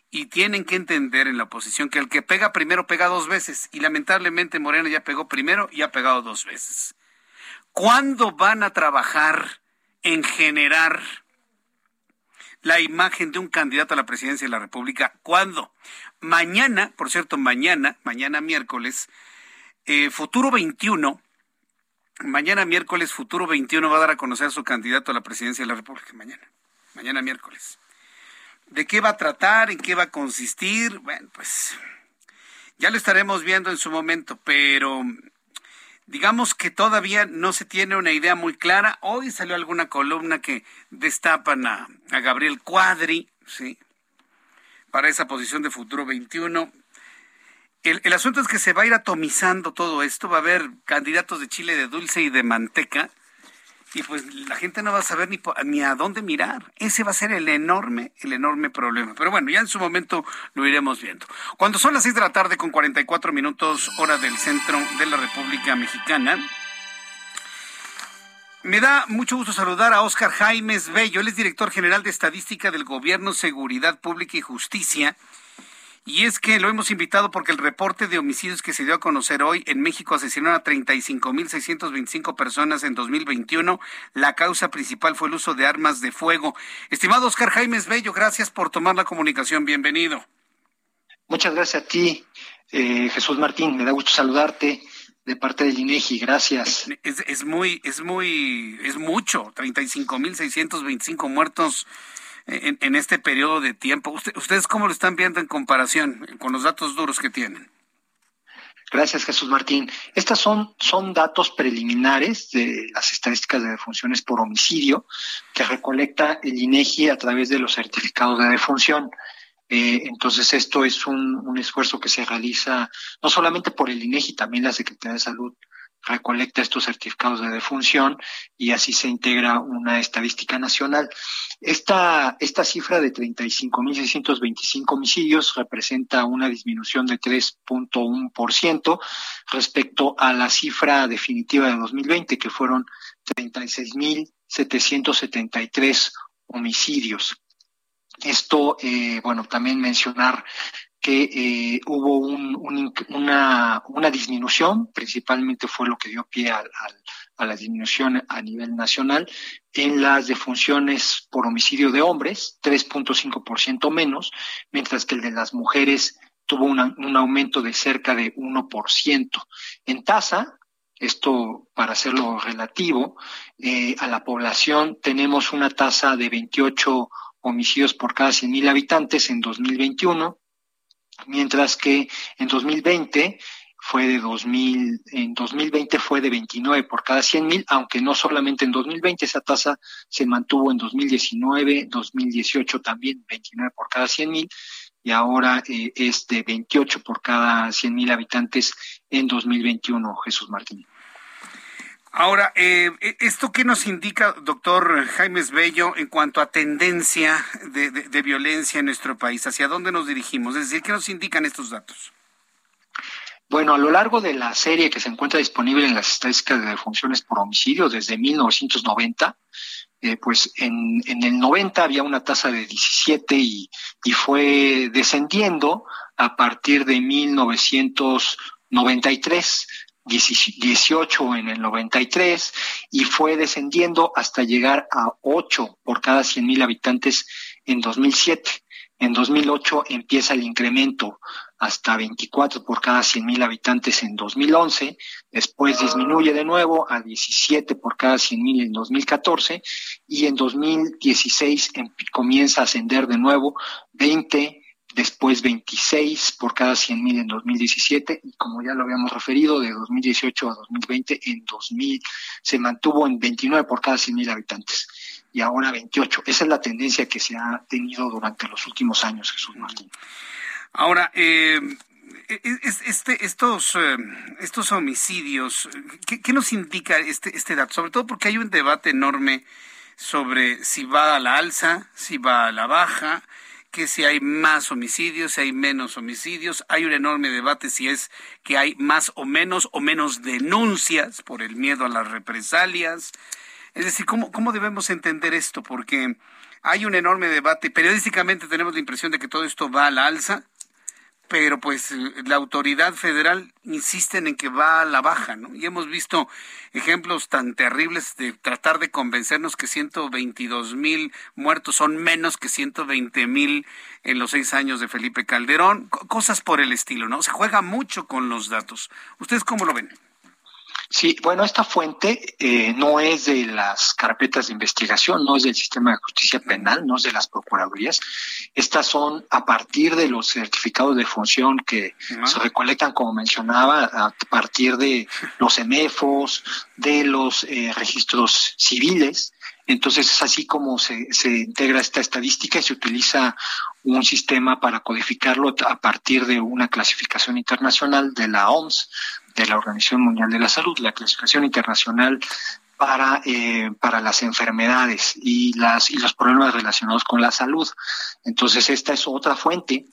Y tienen que entender en la oposición que el que pega primero pega dos veces. Y lamentablemente Morena ya pegó primero y ha pegado dos veces. ¿Cuándo van a trabajar en generar la imagen de un candidato a la presidencia de la República. ¿Cuándo? Mañana, por cierto, mañana, mañana miércoles, eh, Futuro 21, mañana miércoles Futuro 21 va a dar a conocer a su candidato a la presidencia de la República. Mañana, mañana miércoles. ¿De qué va a tratar? ¿En qué va a consistir? Bueno, pues ya lo estaremos viendo en su momento, pero digamos que todavía no se tiene una idea muy clara. Hoy salió alguna columna que destapan a, Gabriel Cuadri, ¿sí? Para esa posición de futuro 21. El, asunto es que se va a ir atomizando todo esto, va a haber candidatos de chile de dulce y de manteca, y pues la gente no va a saber ni, a dónde mirar. Ese va a ser el enorme, el enorme problema. Pero bueno, ya en su momento lo iremos viendo. Cuando son las seis de la tarde con 44 minutos hora del centro de la República Mexicana, me da mucho gusto saludar a Oscar Jaimes Bello. Él es director general de Estadística del Gobierno, Seguridad Pública y Justicia y es que lo hemos invitado porque el reporte de homicidios que se dio a conocer hoy en México asesinaron a 35.625 personas en 2021. La causa principal fue el uso de armas de fuego. Estimado Oscar Jaimes Bello, gracias por tomar la comunicación. Bienvenido. Muchas gracias a ti, eh, Jesús Martín. Me da gusto saludarte de parte del INEGI. Gracias. Es, es muy, es muy, es mucho. 35.625 muertos en, este periodo de tiempo. ¿Ustedes cómo lo están viendo en comparación con los datos duros que tienen? Gracias, Jesús Martín. Estos son, son datos preliminares de las estadísticas de defunciones por homicidio que recolecta el INEGI a través de los certificados de defunción. Eh, entonces, esto es un, un, esfuerzo que se realiza no solamente por el INEGI, también la Secretaría de Salud recolecta estos certificados de defunción y así se integra una estadística nacional. Esta, esta cifra de 35.625 homicidios representa una disminución de 3.1% respecto a la cifra definitiva de 2020, que fueron 36.773 homicidios. Esto, eh, bueno, también mencionar que eh, hubo una, una, disminución, principalmente fue lo que dio pie a, la disminución a nivel nacional, en las defunciones por homicidio de hombres, 3.5% menos, mientras que el de las mujeres tuvo un aumento de cerca de 1%. En tasa, esto para hacerlo relativo, eh, a la población tenemos una tasa de 28 homicidios por cada 100.000 habitantes en 2021, mientras que en 2020 fue de 2000, en 2020 fue de 29 por cada 100 mil, aunque no solamente en 2020, esa tasa se mantuvo en 2019, 2018 también 29 por cada 100 mil, y ahora eh, es de 28 por cada 100 mil habitantes en 2021, Jesús Martín. Ahora, eh, ¿esto qué nos indica, doctor Jaimes Bello, en cuanto a tendencia de, violencia en nuestro país? ¿Hacia dónde nos dirigimos? Es decir, ¿qué nos indican estos datos? Bueno, a lo largo de la serie que se encuentra disponible en las estadísticas de defunciones por homicidio desde 1990, eh, pues en, el 90 había una tasa de 17 y, y fue descendiendo a partir de 1993 18 en el 93 y fue descendiendo hasta llegar a 8 por cada 100.000 habitantes en 2007. En 2008 empieza el incremento hasta 24 por cada 100.000 habitantes en 2011, después disminuye de nuevo a 17 por cada 100.000 en 2014 y en 2016 em, comienza a ascender de nuevo 20 después 26 por cada 100.000 en 2017 y como ya lo habíamos referido, de 2018 a 2020 en 2000 se mantuvo en 29 por cada 100.000 habitantes y ahora 28. Esa es la tendencia que se ha tenido durante los últimos años, Jesús Martín. Ahora, eh, este, estos, eh, estos homicidios, ¿qué, ¿qué, nos indica este, este dato? Sobre todo porque hay un debate enorme sobre si va a la alza, si va a la baja, que si hay más homicidios, si hay menos homicidios. Hay un enorme debate si es que hay más o menos o menos denuncias por el miedo a las represalias. Es decir, ¿cómo, cómo debemos entender esto? Porque hay un enorme debate. Periodísticamente tenemos la impresión de que todo esto va a la alza pero pues la autoridad federal insiste en que va a la baja, ¿no? Y hemos visto ejemplos tan terribles de tratar de convencernos que 122 mil muertos son menos que 120 mil en los seis años de Felipe Calderón, cosas por el estilo, ¿no? Se juega mucho con los datos. ¿Ustedes cómo lo ven? Sí, bueno, esta fuente eh, no es de las carpetas de investigación, no es del sistema de justicia penal, no es de las procuradurías. Estas son a partir de los certificados de función que se recolectan, como mencionaba, a partir de los EMEFOS, de los eh, registros civiles. Entonces es así como se, se integra esta estadística y se utiliza un sistema para codificarlo a partir de una clasificación internacional de la OMS, de la Organización Mundial de la Salud, la clasificación internacional para, eh, para las enfermedades y, las, y los problemas relacionados con la salud. Entonces, esta es otra fuente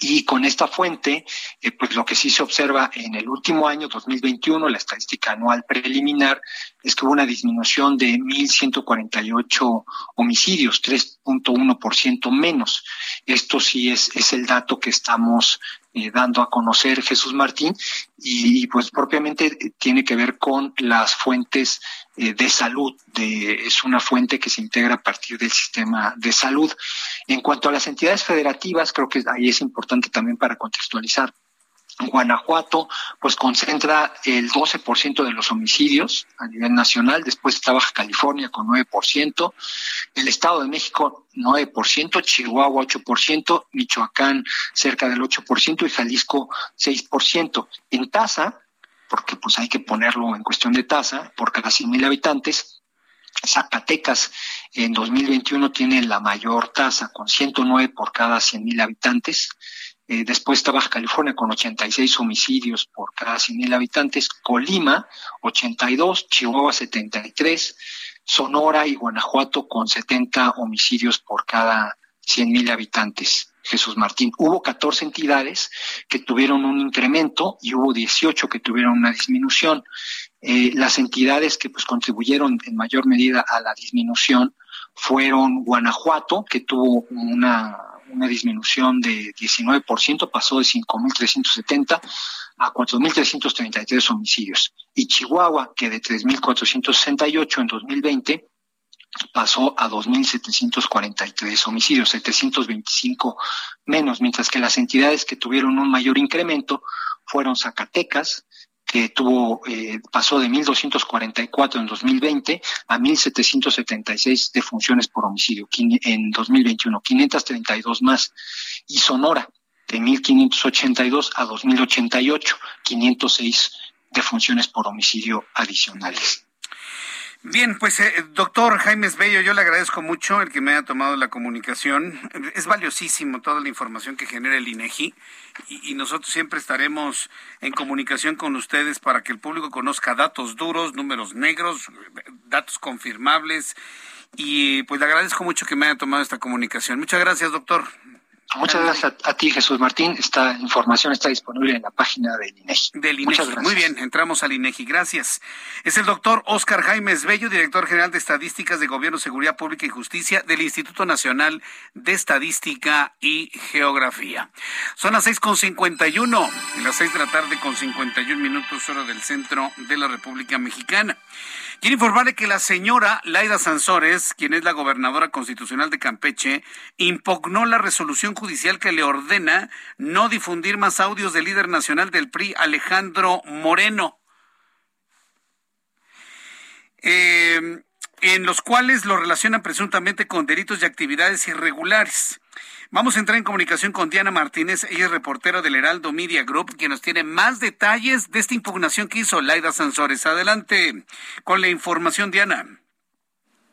y con esta fuente, eh, pues lo que sí se observa en el último año, 2021, la estadística anual preliminar, es que hubo una disminución de 1.148 homicidios, 3.1% menos. Esto sí es, es el dato que estamos eh, dando a conocer Jesús Martín y, pues propiamente tiene que ver con las fuentes eh, de salud. Es una fuente que se integra a partir del sistema de salud. En cuanto a las entidades federativas, creo que ahí es importante también para contextualizar. Guanajuato, pues concentra el 12% de los homicidios a nivel nacional, después está Baja California con 9%, el Estado de México 9%, Chihuahua 8%, Michoacán cerca del 8% y Jalisco 6%. En tasa, porque pues hay que ponerlo en cuestión de tasa, por cada 100 mil habitantes, Zacatecas en 2021 tiene la mayor tasa, con 109 por cada 100 mil habitantes. Eh, después está California con 86 homicidios por cada 100.000 habitantes, Colima 82, Chihuahua 73, Sonora y Guanajuato con 70 homicidios por cada 100.000 habitantes. Jesús Martín. Hubo 14 entidades que tuvieron un incremento y hubo 18 que tuvieron una disminución. Eh, las entidades que pues contribuyeron en mayor medida a la disminución fueron Guanajuato, que tuvo una una disminución de 19%, pasó de 5.370 a 4.333 homicidios. Y Chihuahua, que de 3.468 en 2020 pasó a 2.743 homicidios, 725 menos, mientras que las entidades que tuvieron un mayor incremento fueron Zacatecas, que tuvo eh, pasó de 1.244 en 2020 a 1.776 defunciones por homicidio en 2021, 532 más. Y Sonora, de 1.582 a 2.088, 506 defunciones por homicidio adicionales. Bien, pues eh, doctor Jaime Bello, yo le agradezco mucho el que me haya tomado la comunicación. Es valiosísimo toda la información que genera el INEGI y, y, nosotros siempre estaremos en comunicación con ustedes para que el público conozca datos duros, números negros, datos confirmables y pues le agradezco mucho que me haya tomado esta comunicación. Muchas gracias, doctor. Muchas gracias a, ti, Jesús Martín. Esta información está disponible en la página del INEGI. Del INEGI. Muy bien, entramos al INEGI. Gracias. Es el doctor Oscar Jaimes Bello, director general de Estadísticas de Gobierno, Seguridad Pública y Justicia del Instituto Nacional de Estadística y Geografía. Son las seis con cincuenta y uno, las seis de la tarde con cincuenta y un minutos, hora del centro de la República Mexicana. Quiero informarle que la señora Laida Sansores, quien es la gobernadora constitucional de Campeche, impugnó la resolución judicial que le ordena no difundir más audios del líder nacional del PRI, Alejandro Moreno. Eh, en los cuales lo relacionan presuntamente con delitos y actividades irregulares. Vamos a entrar en comunicación con Diana Martínez, ella es reportera del Heraldo Media Group, quien nos tiene más detalles de esta impugnación que hizo Laida Sansores. Adelante con la información, Diana.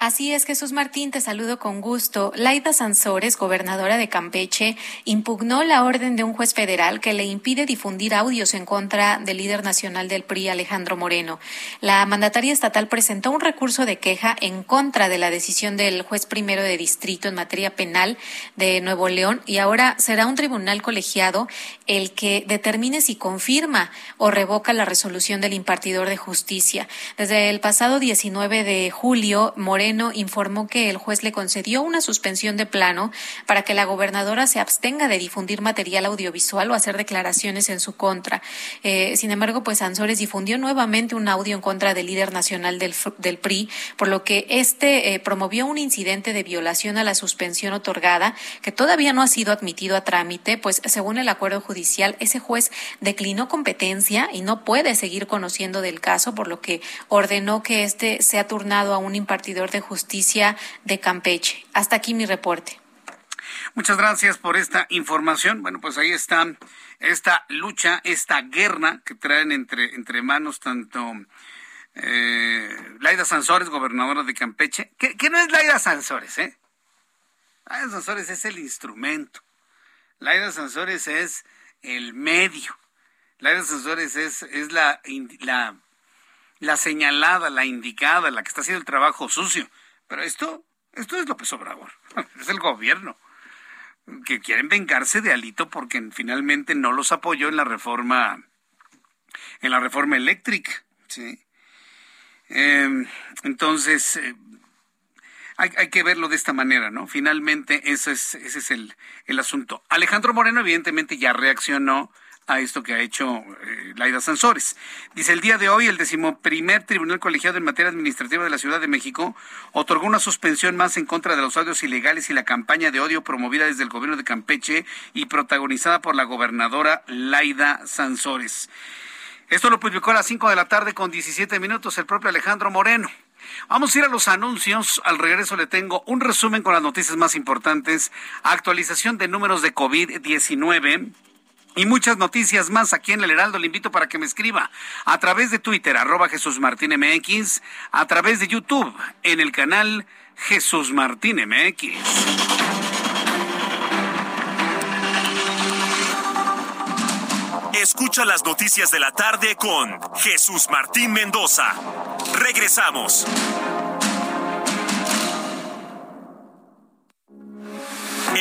Así es, Jesús Martín, te saludo con gusto. Laida Sansores, gobernadora de Campeche, impugnó la orden de un juez federal que le impide difundir audios en contra del líder nacional del PRI, Alejandro Moreno. La mandataria estatal presentó un recurso de queja en contra de la decisión del juez primero de distrito en materia penal de Nuevo León y ahora será un tribunal colegiado el que determine si confirma o revoca la resolución del impartidor de justicia. Desde el pasado 19 de julio, Moreno Informó que el juez le concedió una suspensión de plano para que la gobernadora se abstenga de difundir material audiovisual o hacer declaraciones en su contra. Eh, sin embargo, pues Ansores difundió nuevamente un audio en contra del líder nacional del, del PRI, por lo que este eh, promovió un incidente de violación a la suspensión otorgada que todavía no ha sido admitido a trámite, pues según el acuerdo judicial, ese juez declinó competencia y no puede seguir conociendo del caso, por lo que ordenó que este sea turnado a un impartidor de justicia de Campeche. Hasta aquí mi reporte. Muchas gracias por esta información. Bueno, pues ahí está esta lucha, esta guerra que traen entre, entre manos tanto eh, Laida Sansores, gobernadora de Campeche, que, no es Laida Sansores, ¿eh? Laida Sansores es el instrumento. Laida Sansores es el medio. Laida Sansores es, es la, la, la señalada, la indicada, la que está haciendo el trabajo sucio. Pero esto, esto es López Obrador, es el gobierno que quieren vengarse de Alito porque finalmente no los apoyó en la reforma en la reforma eléctrica, ¿sí? Em, entonces, eh, hay, hay, que verlo de esta manera, ¿no? Finalmente, ese es, ese es el, el asunto. Alejandro Moreno, evidentemente, ya reaccionó a esto que ha hecho eh, Laida Sansores. Dice, el día de hoy el decimoprimer Tribunal Colegiado en Materia Administrativa de la Ciudad de México otorgó una suspensión más en contra de los audios ilegales y la campaña de odio promovida desde el gobierno de Campeche y protagonizada por la gobernadora Laida Sansores. Esto lo publicó a las 5 de la tarde con 17 minutos el propio Alejandro Moreno. Vamos a ir a los anuncios. Al regreso le tengo un resumen con las noticias más importantes, actualización de números de COVID-19 y muchas noticias más aquí en el Heraldo. Le invito para que me escriba a través de Twitter, arroba Jesús Martín MX, a través de YouTube, en el canal Jesús Martín MX. Escucha las noticias de la tarde con Jesús Martín Mendoza. Regresamos.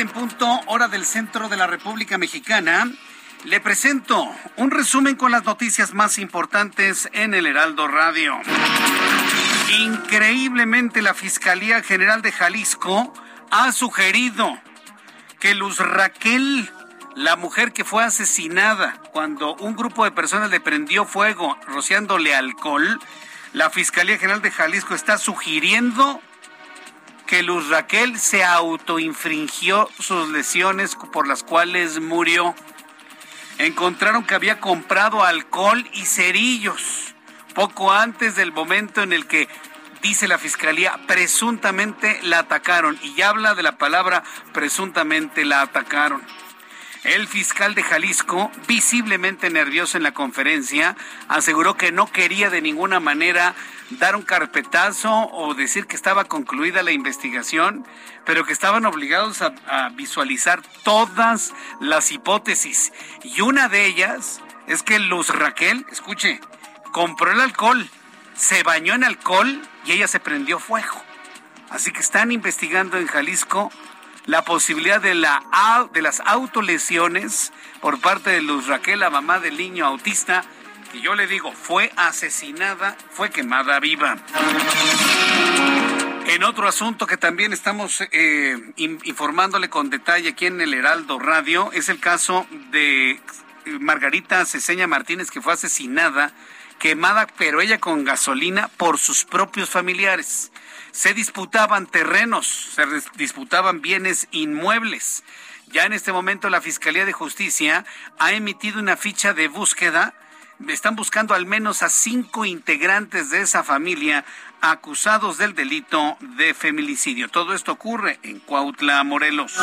En punto, hora del centro de la República Mexicana. Le presento un resumen con las noticias más importantes en el Heraldo Radio. Increíblemente, la Fiscalía General de Jalisco ha sugerido que Luz Raquel, la mujer que fue asesinada cuando un grupo de personas le prendió fuego rociándole alcohol, la Fiscalía General de Jalisco está sugiriendo que Luz Raquel se autoinfringió sus lesiones por las cuales murió. Encontraron que había comprado alcohol y cerillos poco antes del momento en el que, dice la fiscalía, presuntamente la atacaron. Y habla de la palabra presuntamente la atacaron. El fiscal de Jalisco, visiblemente nervioso en la conferencia, aseguró que no quería de ninguna manera dar un carpetazo o decir que estaba concluida la investigación, pero que estaban obligados a, visualizar todas las hipótesis. Y una de ellas es que Luz Raquel, escuche, compró el alcohol, se bañó en alcohol y ella se prendió fuego. Así que están investigando en Jalisco la posibilidad de, la, de las autolesiones por parte de Luz Raquel, la mamá del niño autista, que yo le digo, fue asesinada, fue quemada viva. En otro asunto que también estamos eh, informándole con detalle aquí en el Heraldo Radio, es el caso de Margarita Ceseña Martínez, que fue asesinada, quemada, pero ella con gasolina por sus propios familiares. Se disputaban terrenos, se disputaban bienes inmuebles. Ya en este momento la Fiscalía de Justicia ha emitido una ficha de búsqueda. Están buscando al menos a cinco integrantes de esa familia acusados del delito de feminicidio. Todo esto ocurre en Cuautla, Morelos.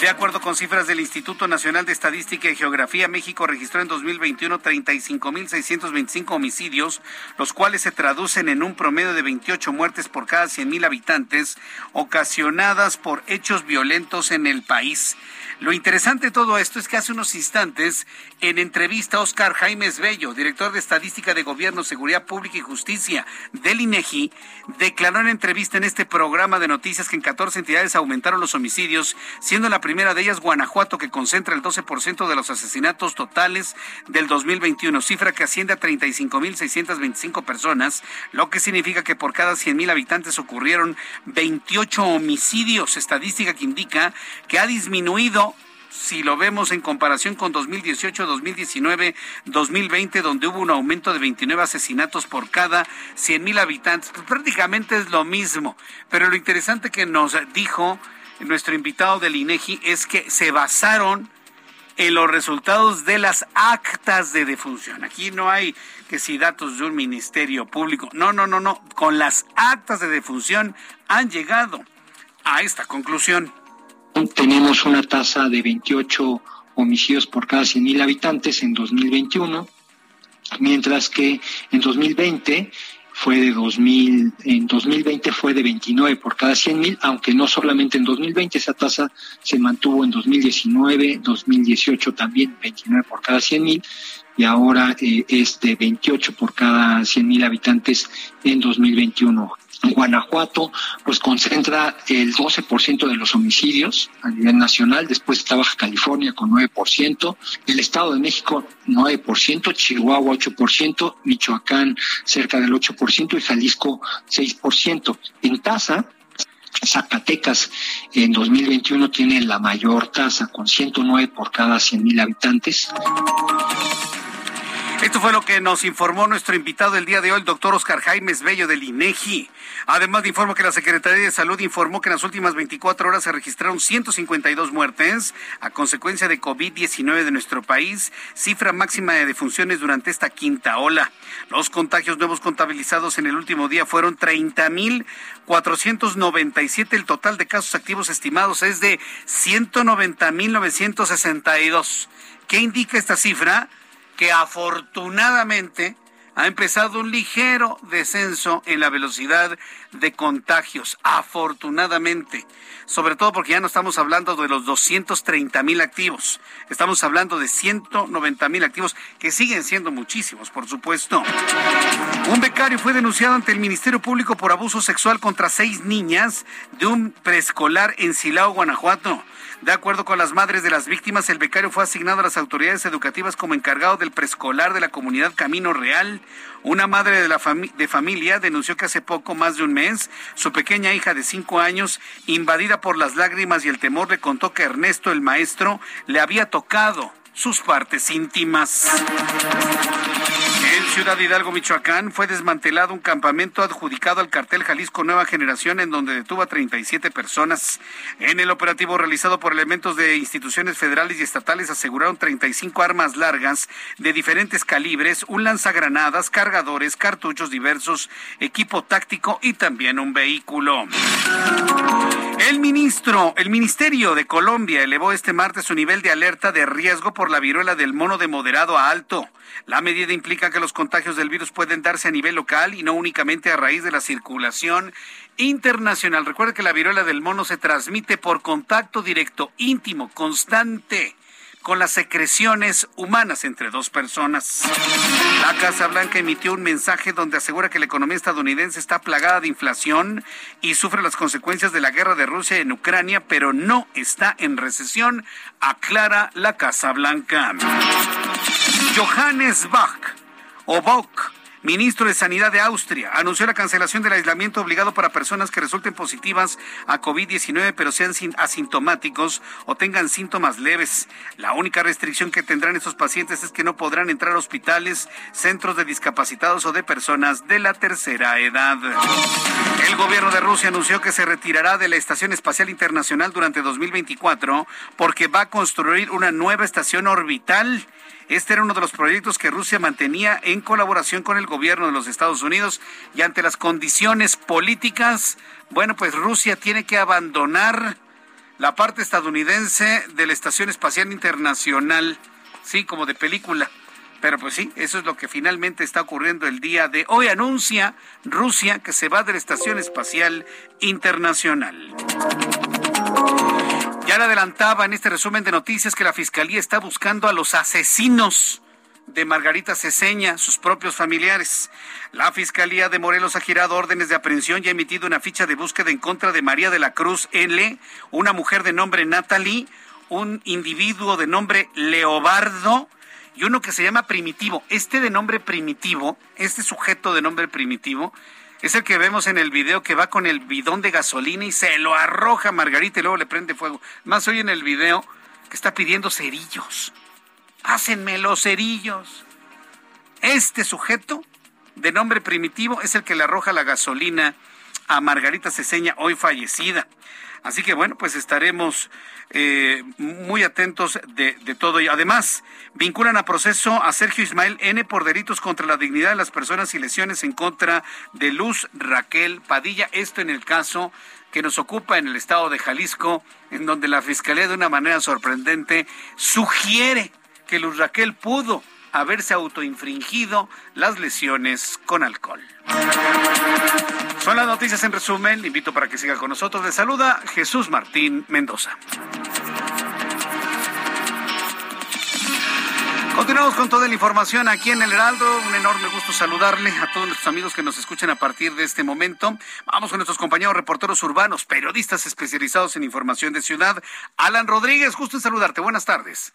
De acuerdo con cifras del Instituto Nacional de Estadística y Geografía, México registró en 2021 35.625 homicidios, los cuales se traducen en un promedio de 28 muertes por cada 100.000 habitantes, ocasionadas por hechos violentos en el país. Lo interesante de todo esto es que hace unos instantes, en entrevista, Oscar Jaimes Bello, director de Estadística de Gobierno, Seguridad Pública y Justicia del INEGI, declaró en entrevista en este programa de noticias que en 14 entidades aumentaron los homicidios, siendo la primera de ellas Guanajuato, que concentra el 12% de los asesinatos totales del 2021, cifra que asciende a 35.625 personas, lo que significa que por cada 100.000 habitantes ocurrieron 28 homicidios, estadística que indica que ha disminuido si lo vemos en comparación con 2018, 2019, 2020, donde hubo un aumento de 29 asesinatos por cada 100 mil habitantes, pues prácticamente es lo mismo. Pero lo interesante que nos dijo nuestro invitado del INEGI es que se basaron en los resultados de las actas de defunción. Aquí no hay que si datos de un ministerio público. No, no, no, no. Con las actas de defunción han llegado a esta conclusión tenemos una tasa de 28 homicidios por cada 100.000 habitantes en 2021, mientras que en 2020 fue de 2000, en 2020 fue de 29 por cada 100.000, aunque no solamente en 2020, esa tasa se mantuvo en 2019, 2018 también 29 por cada 100.000 y ahora eh, es de 28 por cada 100.000 habitantes en 2021. Guanajuato pues concentra el 12% de los homicidios a nivel nacional, después está Baja California con 9%, el Estado de México 9%, Chihuahua 8%, Michoacán cerca del 8% y Jalisco 6%. En tasa, Zacatecas en 2021 tiene la mayor tasa con 109 por cada 100 mil habitantes. Esto fue lo que nos informó nuestro invitado el día de hoy, el doctor Oscar Jaimes Bello del INEGI. Además, de informo que la Secretaría de Salud informó que en las últimas 24 horas se registraron 152 muertes a consecuencia de COVID-19 de nuestro país, cifra máxima de defunciones durante esta quinta ola. Los contagios nuevos contabilizados en el último día fueron 30.497. El total de casos activos estimados es de 190.962. ¿Qué indica esta cifra? Que afortunadamente ha empezado un ligero descenso en la velocidad de contagios, afortunadamente, sobre todo porque ya no estamos hablando de los 230 mil activos, estamos hablando de 190 mil activos, que siguen siendo muchísimos, por supuesto. Un becario fue denunciado ante el Ministerio Público por abuso sexual contra seis niñas de un preescolar en Silao, Guanajuato. De acuerdo con las madres de las víctimas, el becario fue asignado a las autoridades educativas como encargado del preescolar de la comunidad Camino Real. Una madre de, la de familia denunció que hace poco, más de un mes, su pequeña hija de cinco años, invadida por las lágrimas y el temor, le contó que Ernesto, el maestro, le había tocado sus partes íntimas. Ciudad Hidalgo, Michoacán, fue desmantelado un campamento adjudicado al cartel Jalisco Nueva Generación en donde detuvo a 37 personas. En el operativo realizado por elementos de instituciones federales y estatales aseguraron 35 armas largas de diferentes calibres, un lanzagranadas, cargadores, cartuchos diversos, equipo táctico y también un vehículo. El ministro, el Ministerio de Colombia elevó este martes su nivel de alerta de riesgo por la viruela del mono de moderado a alto. La medida implica que los contagios del virus pueden darse a nivel local y no únicamente a raíz de la circulación internacional. Recuerde que la viruela del mono se transmite por contacto directo, íntimo, constante con las secreciones humanas entre dos personas. La Casa Blanca emitió un mensaje donde asegura que la economía estadounidense está plagada de inflación y sufre las consecuencias de la guerra de Rusia en Ucrania, pero no está en recesión, aclara la Casa Blanca. Johannes Bach o Bach Ministro de Sanidad de Austria anunció la cancelación del aislamiento obligado para personas que resulten positivas a COVID-19 pero sean asintomáticos o tengan síntomas leves. La única restricción que tendrán estos pacientes es que no podrán entrar a hospitales, centros de discapacitados o de personas de la tercera edad. El gobierno de Rusia anunció que se retirará de la Estación Espacial Internacional durante 2024 porque va a construir una nueva estación orbital este era uno de los proyectos que Rusia mantenía en colaboración con el gobierno de los Estados Unidos y ante las condiciones políticas, bueno, pues Rusia tiene que abandonar la parte estadounidense de la Estación Espacial Internacional, sí, como de película. Pero pues sí, eso es lo que finalmente está ocurriendo el día de hoy. Anuncia Rusia que se va de la Estación Espacial Internacional. Ya le adelantaba en este resumen de noticias que la Fiscalía está buscando a los asesinos de Margarita Ceseña, sus propios familiares. La Fiscalía de Morelos ha girado órdenes de aprehensión y ha emitido una ficha de búsqueda en contra de María de la Cruz L., una mujer de nombre Natalie, un individuo de nombre Leobardo y uno que se llama Primitivo. Este de nombre Primitivo, este sujeto de nombre Primitivo, es el que vemos en el video que va con el bidón de gasolina y se lo arroja a Margarita y luego le prende fuego. Más hoy en el video que está pidiendo cerillos. Hácenme los cerillos. Este sujeto de nombre primitivo es el que le arroja la gasolina a Margarita Ceseña, hoy fallecida. Así que bueno, pues estaremos eh, muy atentos de, de, todo ello. Además, vinculan a proceso a Sergio Ismael N por delitos contra la dignidad de las personas y lesiones en contra de Luz Raquel Padilla. Esto en el caso que nos ocupa en el estado de Jalisco, en donde la Fiscalía de una manera sorprendente sugiere que Luz Raquel pudo haberse autoinfringido las lesiones con alcohol. Son las noticias en resumen. Le invito para que siga con nosotros. Le saluda Jesús Martín Mendoza. Continuamos con toda la información aquí en el Heraldo. Un enorme gusto saludarle a todos nuestros amigos que nos escuchan a partir de este momento. Vamos con nuestros compañeros reporteros urbanos, periodistas especializados en información de ciudad. Alan Rodríguez, gusto en saludarte. Buenas tardes.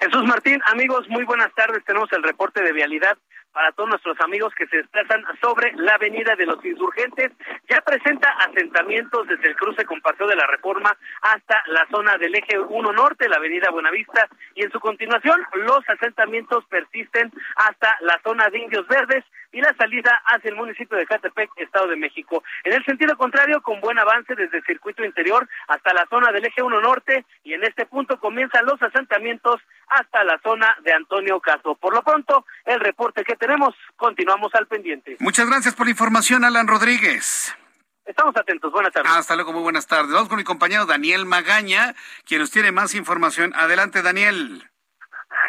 Jesús Martín, amigos, muy buenas tardes. Tenemos el reporte de vialidad para todos nuestros amigos que se desplazan sobre la avenida de los insurgentes. Ya presenta asentamientos desde el cruce con Paseo de la Reforma hasta la zona del eje 1 norte, la avenida Buenavista, y en su continuación los asentamientos persisten hasta la zona de Indios Verdes y la salida hacia el municipio de Catepec, Estado de México. En el sentido contrario, con buen avance desde el circuito interior hasta la zona del eje 1 norte y en este punto comienzan los asentamientos hasta la zona de Antonio Caso. Por lo pronto, el reporte que tenemos, continuamos al pendiente. Muchas gracias por la información, Alan Rodríguez. Estamos atentos. Buenas tardes. Hasta luego, muy buenas tardes. Vamos con mi compañero Daniel Magaña, quien nos tiene más información. Adelante, Daniel.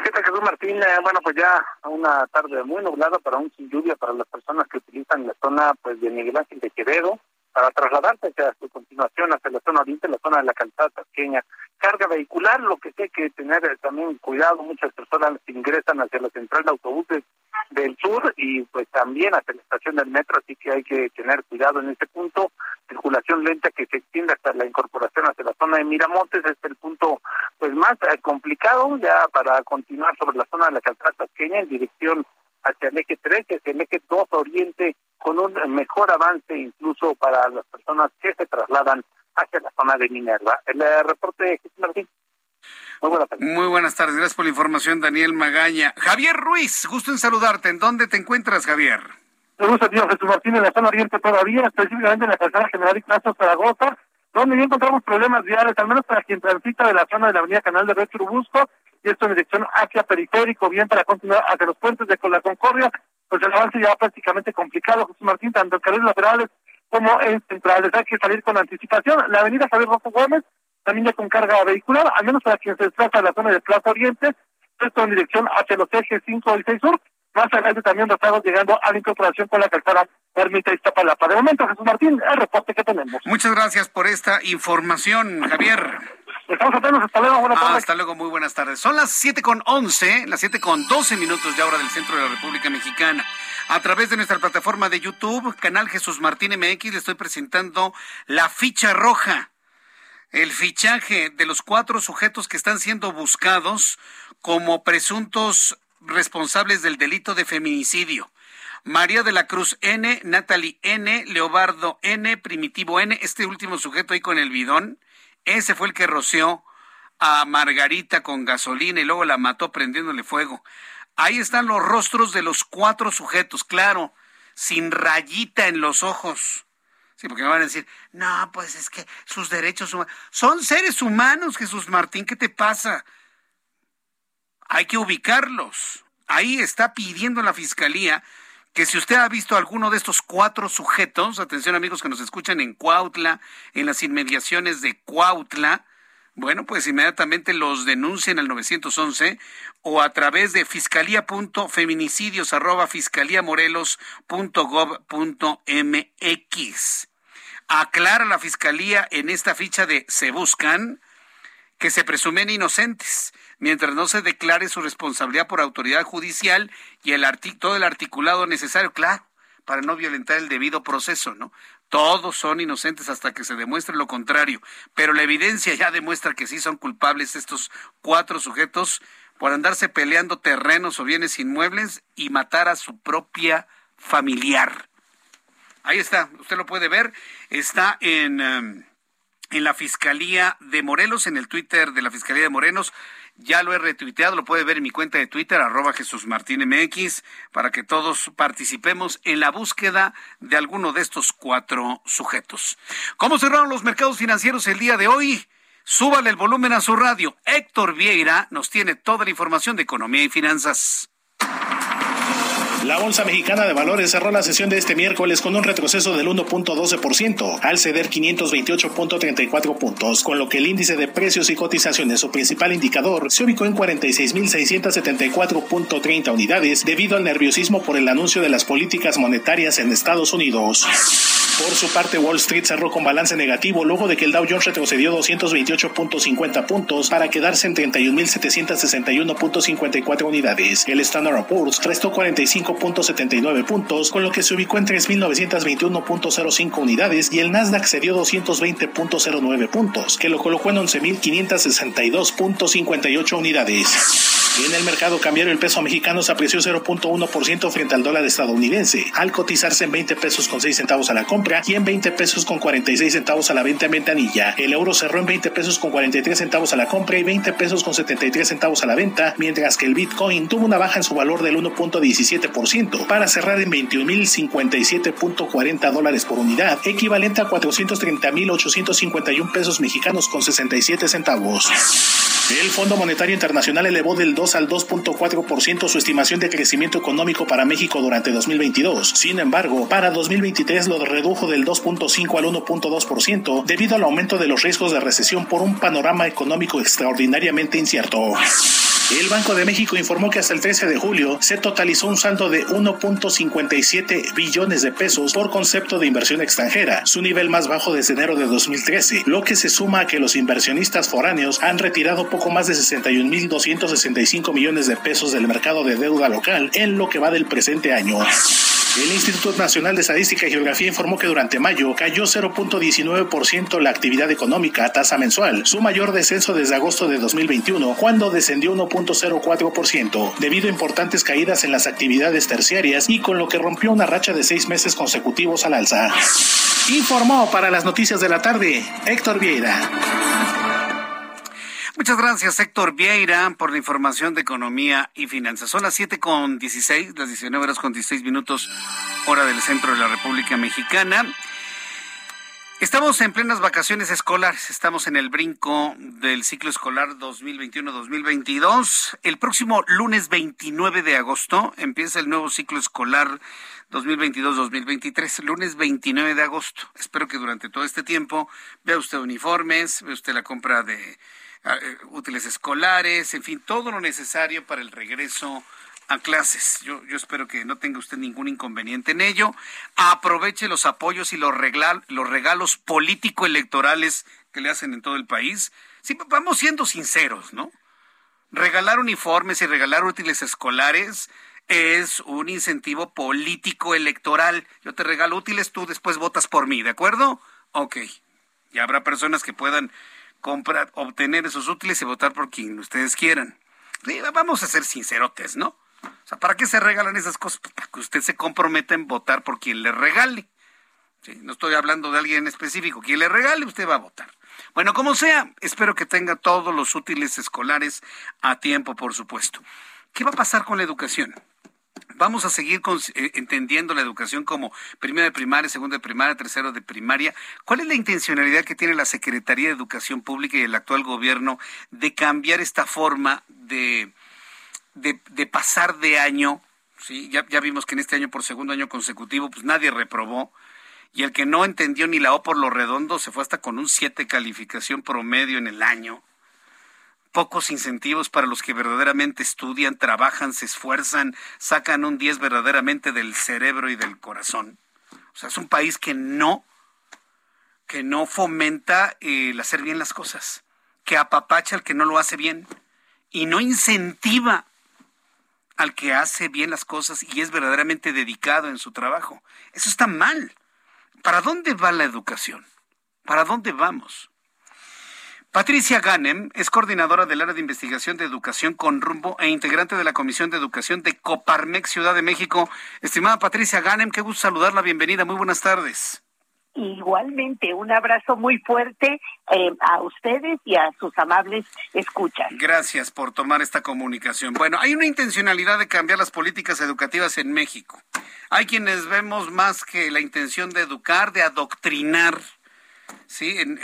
¿Qué tal, Jesús Martín? Eh, bueno, pues ya una tarde muy nublada, para un sin lluvia para las personas que utilizan la zona pues de Miguel Ángel de Quevedo para trasladarse hacia su continuación hacia la zona oriente, la zona de la calzada tasqueña. Carga vehicular, lo que sí hay que tener también cuidado, muchas personas ingresan hacia la central de autobuses del sur y pues también hacia la estación del metro, así que hay que tener cuidado en este punto. Circulación lenta que se extiende hasta la incorporación hacia la zona de Miramontes, este es el punto pues más eh, complicado ya para continuar sobre la zona de la calzada tasqueña en dirección hacia el eje 3, hacia el eje 2 oriente, con un mejor avance incluso para las personas que se trasladan hacia la zona de Minerva. El eh, reporte de Jesús Martín. Muy buenas tardes. Muy buenas tardes. Gracias por la información, Daniel Magaña. Javier Ruiz, gusto en saludarte. ¿En dónde te encuentras, Javier? Me gusta, tío Jesús Martín, en la zona oriente todavía, específicamente en la calzada General Ignacio Zaragoza, donde ya encontramos problemas viales, al menos para quien transita de la zona de la avenida Canal de Red Churubusco, y esto en dirección hacia Periférico, bien para continuar hacia los puentes de la Concordia, pues el avance ya prácticamente complicado, Jesús Martín, tanto en carriles laterales como en centrales. Hay que salir con anticipación. La avenida Javier Rojo Gómez, también ya con carga vehicular, al menos para quien se desplaza a la zona de Plaza Oriente, esto en dirección hacia los ejes 5 y 6 sur, más adelante también estamos llegando a la incorporación con la calzada Ermita Iztapalapa. De momento, Jesús Martín, el reporte que tenemos. Muchas gracias por esta información, Javier. Estamos atentos, hasta luego, buenas tardes. hasta luego, muy buenas tardes. Son las siete con once, las siete con doce minutos ya hora del centro de la República Mexicana. A través de nuestra plataforma de YouTube, canal Jesús Martín MX, le estoy presentando la ficha roja el fichaje de los cuatro sujetos que están siendo buscados como presuntos responsables del delito de feminicidio. María de la Cruz N, Natalie N, Leobardo N, Primitivo N, este último sujeto ahí con el bidón, ese fue el que roció a Margarita con gasolina y luego la mató prendiéndole fuego. Ahí están los rostros de los cuatro sujetos, claro, sin rayita en los ojos. Sí, porque me van a decir, no, pues es que sus derechos humanos. Son seres humanos, Jesús Martín, ¿qué te pasa? Hay que ubicarlos. Ahí está pidiendo la fiscalía que si usted ha visto alguno de estos cuatro sujetos, atención amigos que nos escuchan en Cuautla, en las inmediaciones de Cuautla, bueno, pues inmediatamente los denuncien al 911 o a través de fiscalía.feminicidios arroba fiscaliamorelos.gov.mx. Aclara la fiscalía en esta ficha de se buscan que se presumen inocentes mientras no se declare su responsabilidad por autoridad judicial y el todo el articulado necesario, claro, para no violentar el debido proceso, ¿no? Todos son inocentes hasta que se demuestre lo contrario, pero la evidencia ya demuestra que sí son culpables estos cuatro sujetos por andarse peleando terrenos o bienes inmuebles y matar a su propia familiar. Ahí está, usted lo puede ver, está en, em, en la Fiscalía de Morelos, en el Twitter de la Fiscalía de Morelos. Ya lo he retuiteado, lo puede ver en mi cuenta de Twitter, arroba Jesús Martín MX, para que todos participemos en la búsqueda de alguno de estos cuatro sujetos. ¿Cómo cerraron los mercados financieros el día de hoy? Súbale el volumen a su radio. Héctor Vieira nos tiene toda la información de economía y finanzas. La Bolsa Mexicana de Valores cerró la sesión de este miércoles con un retroceso del 1.12% al ceder 528.34 puntos, con lo que el índice de precios y cotizaciones, su principal indicador, se ubicó en 46.674.30 unidades debido al nerviosismo por el anuncio de las políticas monetarias en Estados Unidos. Por su parte, Wall Street cerró con balance negativo luego de que el Dow Jones retrocedió 228.50 puntos para quedarse en 31.761.54 unidades. El Standard Poor's restó 45.79 puntos, con lo que se ubicó en 3.921.05 unidades y el Nasdaq cedió 220.09 puntos, que lo colocó en 11.562.58 unidades. En el mercado cambiario el peso mexicano se apreció 0.1% frente al dólar estadounidense, al cotizarse en 20 pesos con 6 centavos a la compra y en 20 pesos con 46 centavos a la venta en ventanilla. El euro cerró en 20 pesos con 43 centavos a la compra y 20 pesos con 73 centavos a la venta, mientras que el Bitcoin tuvo una baja en su valor del 1.17% para cerrar en 21.057.40 dólares por unidad, equivalente a 430.851 pesos mexicanos con 67 centavos. El Fondo Monetario Internacional elevó del 2 al 2.4% su estimación de crecimiento económico para México durante 2022. Sin embargo, para 2023 lo redujo del 2.5 al 1.2% debido al aumento de los riesgos de recesión por un panorama económico extraordinariamente incierto. El Banco de México informó que hasta el 13 de julio se totalizó un saldo de 1.57 billones de pesos por concepto de inversión extranjera, su nivel más bajo desde enero de 2013, lo que se suma a que los inversionistas foráneos han retirado poco más de 61.265 millones de pesos del mercado de deuda local en lo que va del presente año. El Instituto Nacional de Estadística y Geografía informó que durante mayo cayó 0.19% la actividad económica a tasa mensual, su mayor descenso desde agosto de 2021, cuando descendió 1.04%, debido a importantes caídas en las actividades terciarias y con lo que rompió una racha de seis meses consecutivos al alza. Informó para las noticias de la tarde Héctor Vieira. Muchas gracias, Héctor Vieira, por la información de economía y finanzas. Son las siete con dieciséis, las 19 horas con 16 minutos, hora del centro de la República Mexicana. Estamos en plenas vacaciones escolares, estamos en el brinco del ciclo escolar 2021-2022. El próximo lunes 29 de agosto empieza el nuevo ciclo escolar 2022-2023, lunes 29 de agosto. Espero que durante todo este tiempo vea usted uniformes, vea usted la compra de útiles escolares, en fin, todo lo necesario para el regreso a clases. Yo, yo espero que no tenga usted ningún inconveniente en ello. Aproveche los apoyos y los, los regalos político-electorales que le hacen en todo el país. Sí, vamos siendo sinceros, ¿no? Regalar uniformes y regalar útiles escolares es un incentivo político-electoral. Yo te regalo útiles, tú después votas por mí, ¿de acuerdo? Ok. Y habrá personas que puedan comprar, obtener esos útiles y votar por quien ustedes quieran. Vamos a ser sincerotes, ¿no? sea, ¿para qué se regalan esas cosas? Pues para que usted se comprometa en votar por quien le regale. no estoy hablando de alguien en específico. Quien le regale, usted va a votar. Bueno, como sea, espero que tenga todos los útiles escolares a tiempo, por supuesto. ¿Qué va a pasar con la educación? Vamos a seguir eh, entendiendo la educación como primera de primaria, segunda de primaria, tercero de primaria. ¿Cuál es la intencionalidad que tiene la Secretaría de Educación Pública y el actual gobierno de cambiar esta forma de, de, pasar de año? ¿sí? Ya, ya vimos que en este año, por segundo año consecutivo, pues nadie reprobó. Y el que no entendió ni la O por lo redondo se fue hasta con un 7 calificación promedio en el año pocos incentivos para los que verdaderamente estudian, trabajan, se esfuerzan, sacan un 10 verdaderamente del cerebro y del corazón. O sea, es un país que no, que no fomenta el hacer bien las cosas, que apapacha al que no lo hace bien y no incentiva al que hace bien las cosas y es verdaderamente dedicado en su trabajo. Eso está mal. ¿Para dónde va la educación? ¿Para dónde vamos? Patricia Ganem es coordinadora del área de investigación de educación con rumbo e integrante de la Comisión de Educación de Coparmex Ciudad de México. Estimada Patricia Ganem, qué gusto saludarla, bienvenida, muy buenas tardes. Igualmente, un abrazo muy fuerte eh, a ustedes y a sus amables escuchas. Gracias por tomar esta comunicación. Bueno, hay una intencionalidad de cambiar las políticas educativas en México. Hay quienes vemos más que la intención de educar, de adoctrinar Sí, en,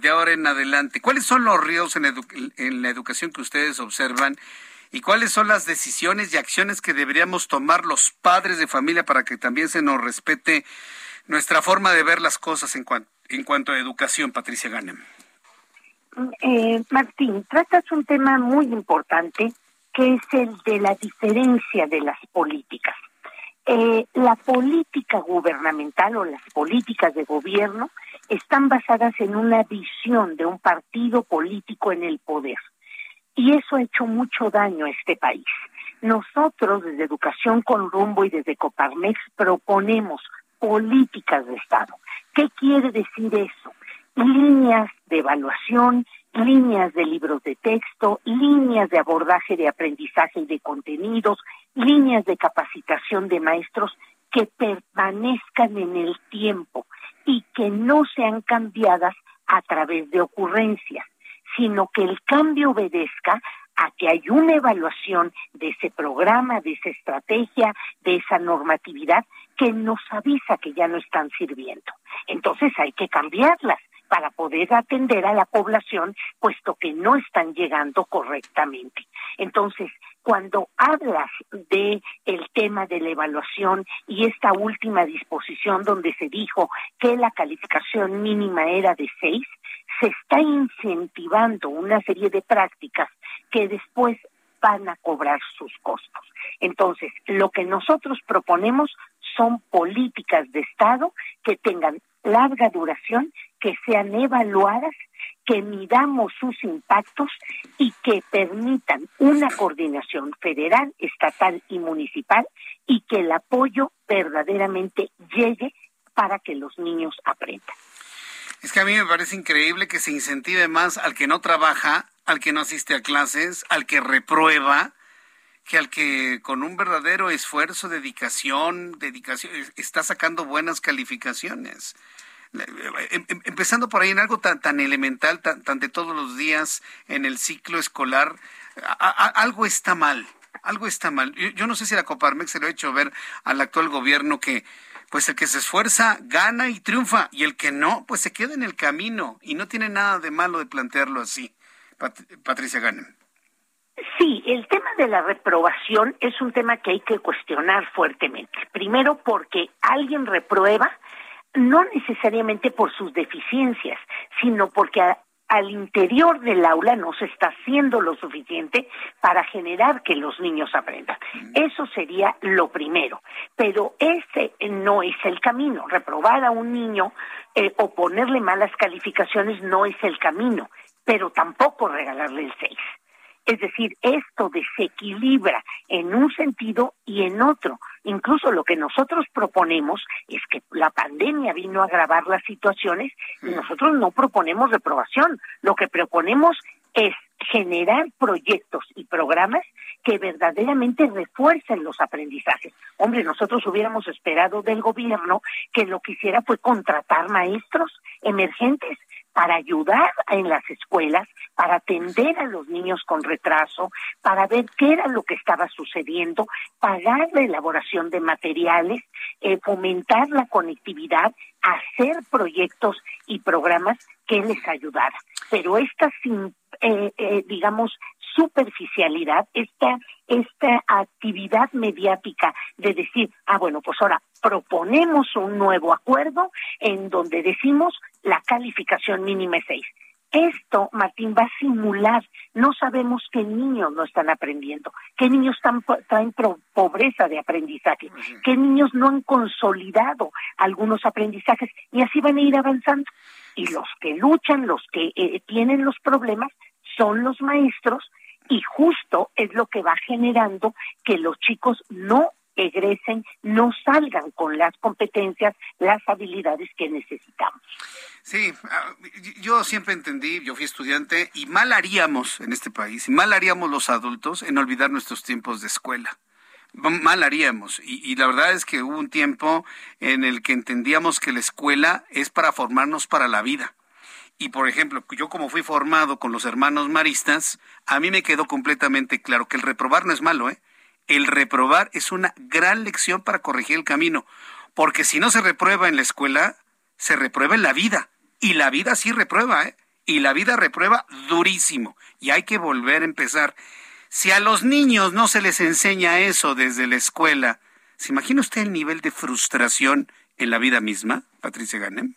de ahora en adelante. ¿Cuáles son los ríos en, la educación que ustedes observan? ¿Y cuáles son las decisiones y acciones que deberíamos tomar los padres de familia para que también se nos respete nuestra forma de ver las cosas en, en cuanto a educación, Patricia Ganem? Eh, Martín, tratas un tema muy importante que es el de la diferencia de las políticas. Eh, la política gubernamental o las políticas de gobierno están basadas en una visión de un partido político en el poder. Y eso ha hecho mucho daño a este país. Nosotros desde Educación con Rumbo y desde Coparmex proponemos políticas de Estado. ¿Qué quiere decir eso? Líneas de evaluación, líneas de libros de texto, líneas de abordaje de aprendizaje y de contenidos, líneas de capacitación de maestros que permanezcan en el tiempo, y que no sean cambiadas a través de ocurrencias, sino que el cambio obedezca a que hay una evaluación de ese programa, de esa estrategia, de esa normatividad que nos avisa que ya no están sirviendo. Entonces hay que cambiarlas para poder atender a la población, puesto que no están llegando correctamente. Entonces, cuando hablas de el tema de la evaluación y esta última disposición donde se dijo que la calificación mínima era de seis, se está incentivando una serie de prácticas que después van a cobrar sus costos. Entonces, lo que nosotros proponemos son políticas de Estado que tengan larga duración, que sean evaluadas, que midamos sus impactos y que permitan una coordinación federal, estatal y municipal y que el apoyo verdaderamente llegue para que los niños aprendan. Es que a mí me parece increíble que se incentive más al que no trabaja, al que no asiste a clases, al que reprueba, que al que con un verdadero esfuerzo, dedicación, dedicación, está sacando buenas calificaciones. Em, em, empezando por ahí en algo tan, tan elemental, tan, tan de todos los días en el ciclo escolar, algo está mal, algo está mal. Yo, no sé si la Coparmex se lo ha hecho ver al actual gobierno que pues el que se esfuerza gana y triunfa y el que no, pues se queda en el camino y no tiene nada de malo de plantearlo así. Patricia Ganem. Sí, el tema de la reprobación es un tema que hay que cuestionar fuertemente. Primero porque alguien reprueba no necesariamente por sus deficiencias, sino porque al interior del aula no se está haciendo lo suficiente para generar que los niños aprendan. Eso sería lo primero. Pero ese no es el camino. Reprobar a un niño eh, o ponerle malas calificaciones no es el camino, pero tampoco regalarle el seis. Es decir, esto desequilibra en un sentido y en otro. Incluso lo que nosotros proponemos es que la pandemia vino a agravar las situaciones y nosotros no proponemos reprobación. Lo que proponemos es generar proyectos y programas que verdaderamente refuercen los aprendizajes. Hombre, nosotros hubiéramos esperado del gobierno que lo que hiciera fue contratar maestros emergentes para ayudar en las escuelas, para atender a los niños con retraso, para ver qué era lo que estaba sucediendo, pagar la elaboración de materiales, eh, fomentar la conectividad, hacer proyectos y programas que les ayudaran. Pero esta, eh, eh, digamos, superficialidad, esta, esta actividad mediática de decir, ah, bueno, pues ahora proponemos un nuevo acuerdo en donde decimos la calificación mínima es seis. Esto, Martín, va a simular, no sabemos qué niños no están aprendiendo, qué niños están, en pobreza de aprendizaje, qué niños no han consolidado algunos aprendizajes y así van a ir avanzando. Y los que luchan, los que eh, tienen los problemas, son los maestros y justo es lo que va generando que los chicos no egresen, no salgan con las competencias, las habilidades que necesitamos. Sí, ah, yo siempre entendí, yo fui estudiante, y mal haríamos en este país, y mal haríamos los adultos en olvidar nuestros tiempos de escuela. Mal haríamos. Y, y la verdad es que hubo un tiempo en el que entendíamos que la escuela es para formarnos para la vida. Y por ejemplo, yo como fui formado con los hermanos maristas, a mí me quedó completamente claro que el reprobar no es malo, ¿eh? El reprobar es una gran lección para corregir el camino, porque si no se reprueba en la escuela, se reprueba en la vida. Y la vida sí reprueba, ¿eh? Y la vida reprueba durísimo. Y hay que volver a empezar. Si a los niños no se les enseña eso desde la escuela, ¿se imagina usted el nivel de frustración en la vida misma, Patricia Ganem?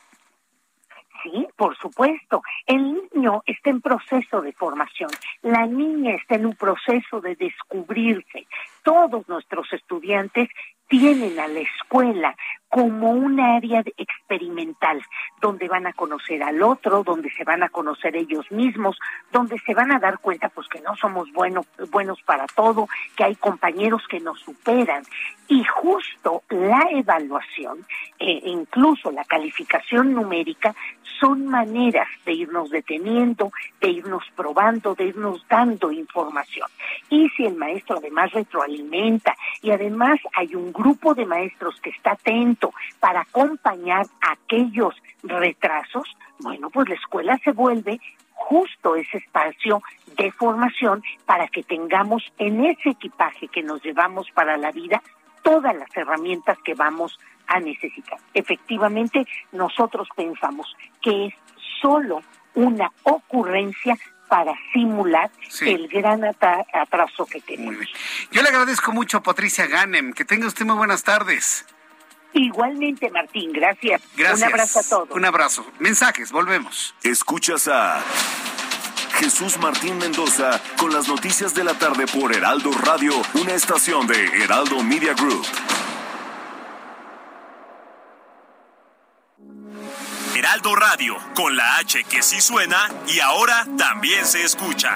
Sí, por supuesto. El niño está en proceso de formación. La niña está en un proceso de descubrirse. Todos nuestros estudiantes tienen a la escuela como un área experimental, donde van a conocer al otro, donde se van a conocer ellos mismos, donde se van a dar cuenta pues que no somos buenos, buenos para todo, que hay compañeros que nos superan. Y justo la evaluación, e incluso la calificación numérica, son maneras de irnos deteniendo, de irnos probando, de irnos dando información. Y si el maestro además retroalimenta y además hay un grupo de maestros que está atento para acompañar aquellos retrasos, bueno, pues la escuela se vuelve justo ese espacio de formación para que tengamos en ese equipaje que nos llevamos para la vida todas las herramientas que vamos a necesitar. Efectivamente, nosotros pensamos que es solo una ocurrencia para simular el gran atraso que tenemos. Yo le agradezco mucho, Patricia Ganem. Que tenga usted muy buenas tardes. Igualmente, Martín, gracias. Gracias. Un abrazo a todos. Un abrazo. Mensajes, volvemos. Escuchas a Jesús Martín Mendoza con las noticias de la tarde por Heraldo Radio, una estación de Heraldo Media Group. Heraldo Radio, con la H que sí suena y ahora también se escucha.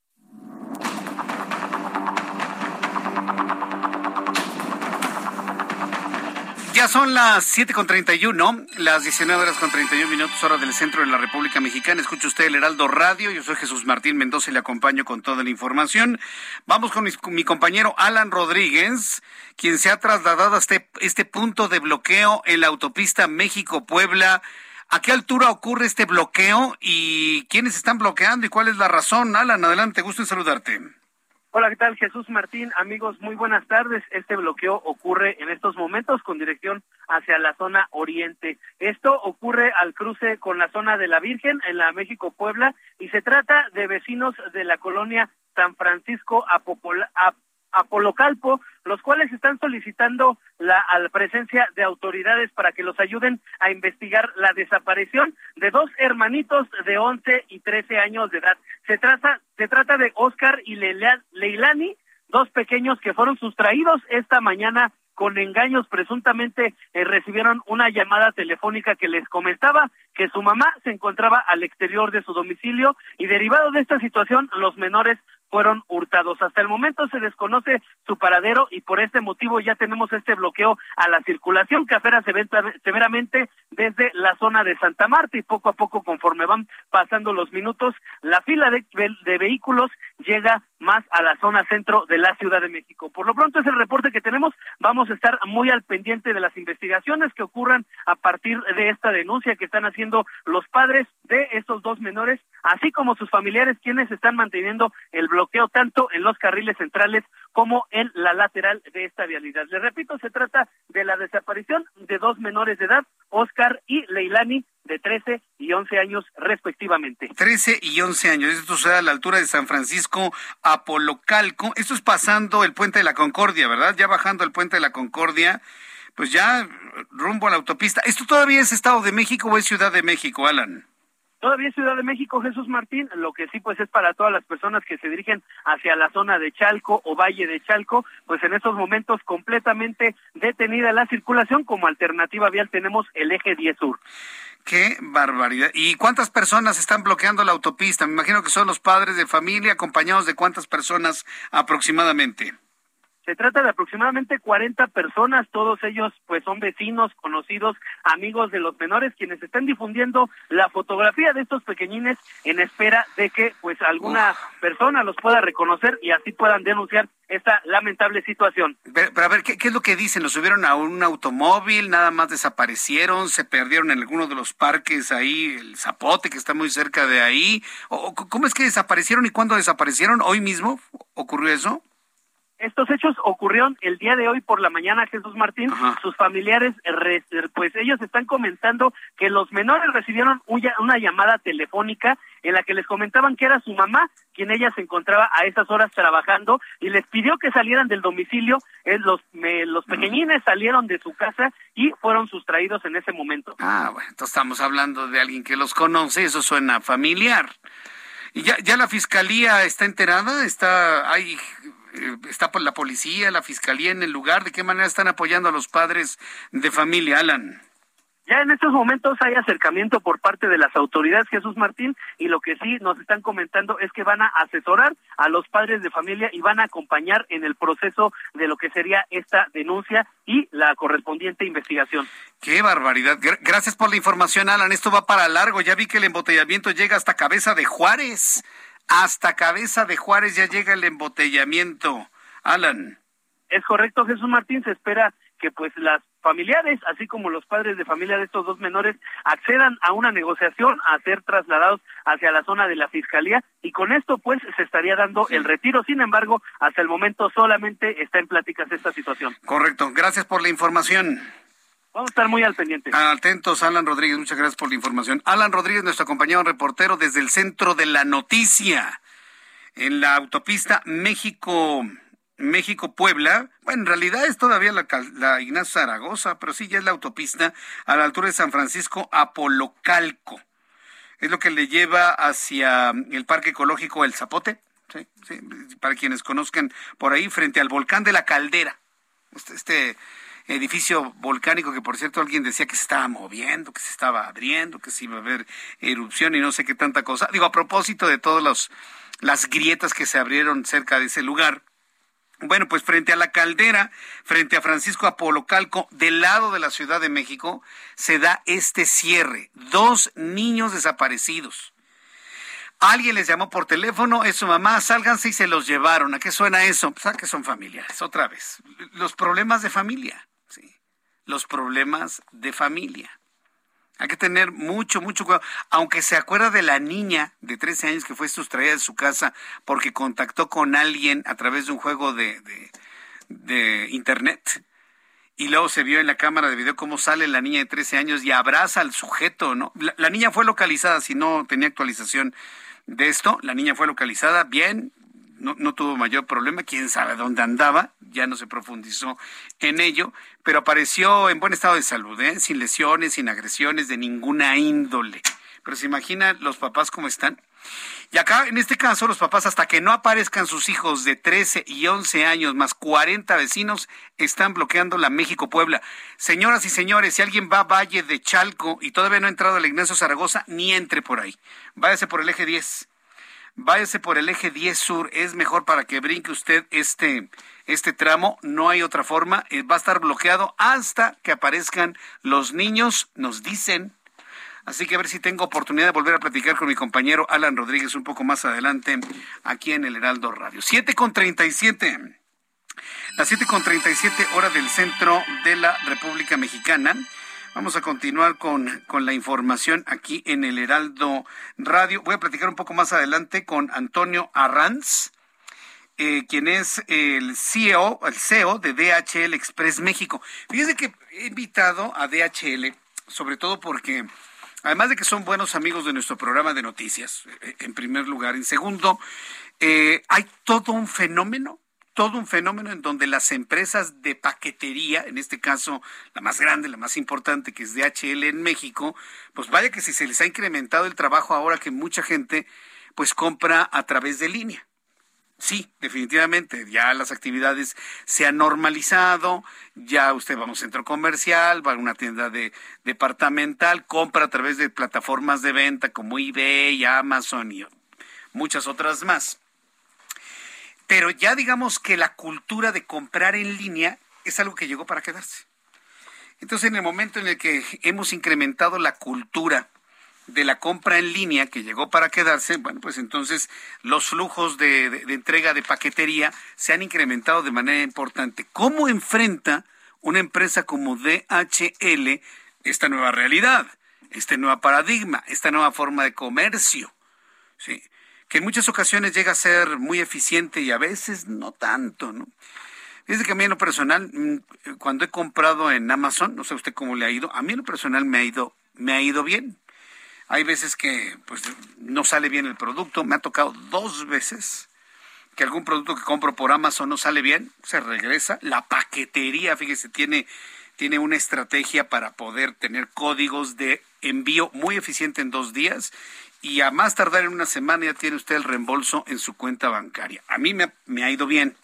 Ya son las 7 con 31, las 19 horas con 31 minutos, hora del centro de la República Mexicana. Escucha usted el Heraldo Radio. Yo soy Jesús Martín Mendoza y le acompaño con toda la información. Vamos con mi, compañero Alan Rodríguez, quien se ha trasladado a este, este punto de bloqueo en la autopista México-Puebla. ¿A qué altura ocurre este bloqueo y quiénes están bloqueando y cuál es la razón? Alan, adelante, gusto en saludarte. Hola, ¿qué tal? Jesús Martín, amigos, muy buenas tardes. Este bloqueo ocurre en estos momentos con dirección hacia la zona oriente. Esto ocurre al cruce con la zona de la Virgen en la México Puebla y se trata de vecinos de la colonia San Francisco Apolocalpo, los cuales están solicitando la, presencia de autoridades para que los ayuden a investigar la desaparición de dos hermanitos de 11 y 13 años de edad. Se trata, se trata de Oscar y Leilani, dos pequeños que fueron sustraídos esta mañana con engaños presuntamente eh, recibieron una llamada telefónica que les comentaba que su mamá se encontraba al exterior de su domicilio y derivado de esta situación los menores fueron hurtados. Hasta el momento se desconoce su paradero y por este motivo ya tenemos este bloqueo a la circulación que afera severamente desde la zona de Santa Marta y poco a poco conforme van pasando los minutos, la fila de, de vehículos llega más a la zona centro de la Ciudad de México. Por lo pronto es el reporte que tenemos. Vamos a estar muy al pendiente de las investigaciones que ocurran a partir de esta denuncia que están haciendo los padres de estos dos menores, así como sus familiares quienes están manteniendo el bloqueo tanto en los carriles centrales como en la lateral de esta vialidad. Le repito, se trata de la desaparición de dos menores de edad, Oscar y Leilani, de 13 y 11 años respectivamente. 13 y 11 años. Esto sucede a la altura de San Francisco Apolocalco. Esto es pasando el puente de la Concordia, ¿verdad? Ya bajando el puente de la Concordia, pues ya rumbo a la autopista. ¿Esto todavía es Estado de México o es Ciudad de México, Alan? Todavía Ciudad de México, Jesús Martín, lo que sí pues es para todas las personas que se dirigen hacia la zona de Chalco o Valle de Chalco, pues en estos momentos completamente detenida la circulación, como alternativa vial tenemos el eje 10 sur. Qué barbaridad. ¿Y cuántas personas están bloqueando la autopista? Me imagino que son los padres de familia, acompañados de cuántas personas aproximadamente. Se trata de aproximadamente 40 personas, todos ellos pues son vecinos, conocidos, amigos de los menores, quienes están difundiendo la fotografía de estos pequeñines en espera de que pues alguna persona los pueda reconocer y así puedan denunciar esta lamentable situación. Pero, a ver, ¿qué, es lo que dicen? ¿Los subieron a un automóvil? ¿Nada más desaparecieron? ¿Se perdieron en alguno de los parques ahí, el Zapote, que está muy cerca de ahí? ¿O, ¿Cómo es que desaparecieron y cuándo desaparecieron? ¿Hoy mismo ocurrió eso? Estos hechos ocurrieron el día de hoy por la mañana, Jesús Martín. Sus familiares, pues ellos están comentando que los menores recibieron una llamada telefónica en la que les comentaban que era su mamá quien ella se encontraba a esas horas trabajando y les pidió que salieran del domicilio. los, los pequeñines salieron de su casa y fueron sustraídos en ese momento. Ah, bueno, entonces estamos hablando de alguien que los conoce, eso suena familiar. ¿Y ya, ya la fiscalía está enterada? ¿Está, hay eh, está por la policía, la fiscalía en el lugar? ¿De qué manera están apoyando a los padres de familia, Alan? Ya en estos momentos hay acercamiento por parte de las autoridades, Jesús Martín, y lo que sí nos están comentando es que van a asesorar a los padres de familia y van a acompañar en el proceso de lo que sería esta denuncia y la correspondiente investigación. Qué barbaridad. Gracias por la información, Alan. Esto va para largo. Ya vi que el embotellamiento llega hasta cabeza de Juárez. Hasta cabeza de Juárez ya llega el embotellamiento. Alan. Es correcto, Jesús Martín. Se espera que pues las familiares, así como los padres de familia de estos dos menores, accedan a una negociación a ser trasladados hacia la zona de la fiscalía y con esto pues se estaría dando el retiro. Sin embargo, hasta el momento solamente está en pláticas esta situación. Correcto. Gracias por la información. Vamos a estar muy al pendiente. Atentos, Alan Rodríguez, muchas gracias por la información. Alan Rodríguez, nuestro compañero reportero desde el centro de la noticia, en la autopista México. México Puebla, bueno, en realidad es todavía la, la Ignacio Zaragoza, pero sí ya es la autopista a la altura de San Francisco Apolocalco. Es lo que le lleva hacia el Parque Ecológico El Zapote, ¿sí? Sí, para quienes conozcan por ahí, frente al volcán de la Caldera. Este, este edificio volcánico que por cierto alguien decía que se estaba moviendo, que se estaba abriendo, que se iba a haber erupción y no sé qué tanta cosa. Digo, a propósito de todas las grietas que se abrieron cerca de ese lugar. Bueno, pues frente a la caldera, frente a Francisco Apolocalco, del lado de la Ciudad de México, se da este cierre. Dos niños desaparecidos. Alguien les llamó por teléfono, es su mamá, sálganse y se los llevaron. ¿A qué suena eso? Pues a que son familiares, otra vez. Los problemas de familia los problemas de familia. Hay que tener mucho, mucho cuidado. Aunque se acuerda de la niña de 13 años que fue sustraída de su casa porque contactó con alguien a través de un juego de, de, internet. Y luego se vio en la cámara de video cómo sale la niña de 13 años y abraza al sujeto, ¿no? La, la niña fue localizada, si no tenía actualización de esto. La niña fue localizada bien, no, no, tuvo mayor problema, quién sabe dónde andaba, ya no se profundizó en ello, pero apareció en buen estado de salud, ¿eh? sin lesiones, sin agresiones de ninguna índole. Pero se imagina los papás cómo están. Y acá, en este caso, los papás, hasta que no aparezcan sus hijos de 13 y 11 años, más 40 vecinos, están bloqueando la México-Puebla. Señoras y señores, si alguien va a Valle de Chalco y todavía no ha entrado al Ignacio Zaragoza, ni entre por ahí. Váyase por el eje 10. Váyase por el eje 10 sur. Es mejor para que brinque usted este, este tramo. No hay otra forma. Eh, va a estar bloqueado hasta que aparezcan los niños, nos dicen Así que a ver si tengo oportunidad de volver a platicar con mi compañero Alan Rodríguez un poco más adelante aquí en el Heraldo Radio. 7 con 37. Las 7 con 37 hora del centro de la República Mexicana. Vamos a continuar con, con, la información aquí en el Heraldo Radio. Voy a platicar un poco más adelante con Antonio Arranz, eh, quien es el CEO, el CEO de DHL Express México. Fíjese que he invitado a DHL, sobre todo porque además de que son buenos amigos de nuestro programa de noticias, eh, en primer lugar. En segundo, eh, hay todo un fenómeno, todo un fenómeno en donde las empresas de paquetería, en este caso la más grande, la más importante, que es DHL en México, pues vaya que si se les ha incrementado el trabajo ahora que mucha gente pues compra a través de línea. Sí, definitivamente, ya las actividades se han normalizado, ya usted va a un centro comercial, va a una tienda de departamental, compra a través de plataformas de venta como eBay, Amazon y muchas otras más. Pero ya digamos que la cultura de comprar en línea es algo que llegó para quedarse. Entonces, en el momento en el que hemos incrementado la cultura de la compra en línea que llegó para quedarse, bueno, pues entonces los flujos de, entrega de paquetería se han incrementado de manera importante. ¿Cómo enfrenta una empresa como DHL esta nueva realidad, este nuevo paradigma, esta nueva forma de comercio? Sí, que en muchas ocasiones llega a ser muy eficiente y a veces no tanto, ¿no? Que a mí en lo personal, mm, cuando he comprado en Amazon, no sé usted cómo le ha ido, a mí en lo personal me ha ido, me ha ido bien. Hay veces que pues no sale bien el producto. Me ha tocado dos veces que algún producto que compro por Amazon no sale bien, se regresa. La paquetería, fíjese, tiene, tiene una estrategia para poder tener códigos de envío muy eficiente en dos días y a más tardar en una semana ya tiene usted el reembolso en su cuenta bancaria. A mí me, ha ido bien,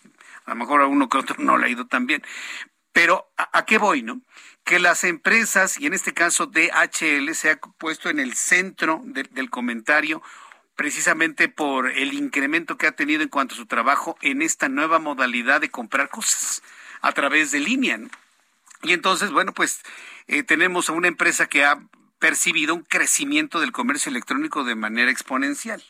a lo mejor a uno que otro no le ha ido tan bien. Pero ¿a, qué voy, no? que las empresas, y en este caso DHL, se ha puesto en el centro del comentario precisamente por el incremento que ha tenido en cuanto a su trabajo en esta nueva modalidad de comprar cosas a través de línea. Y entonces, bueno, pues eh, tenemos a una empresa que ha percibido un crecimiento del comercio electrónico de manera exponencial.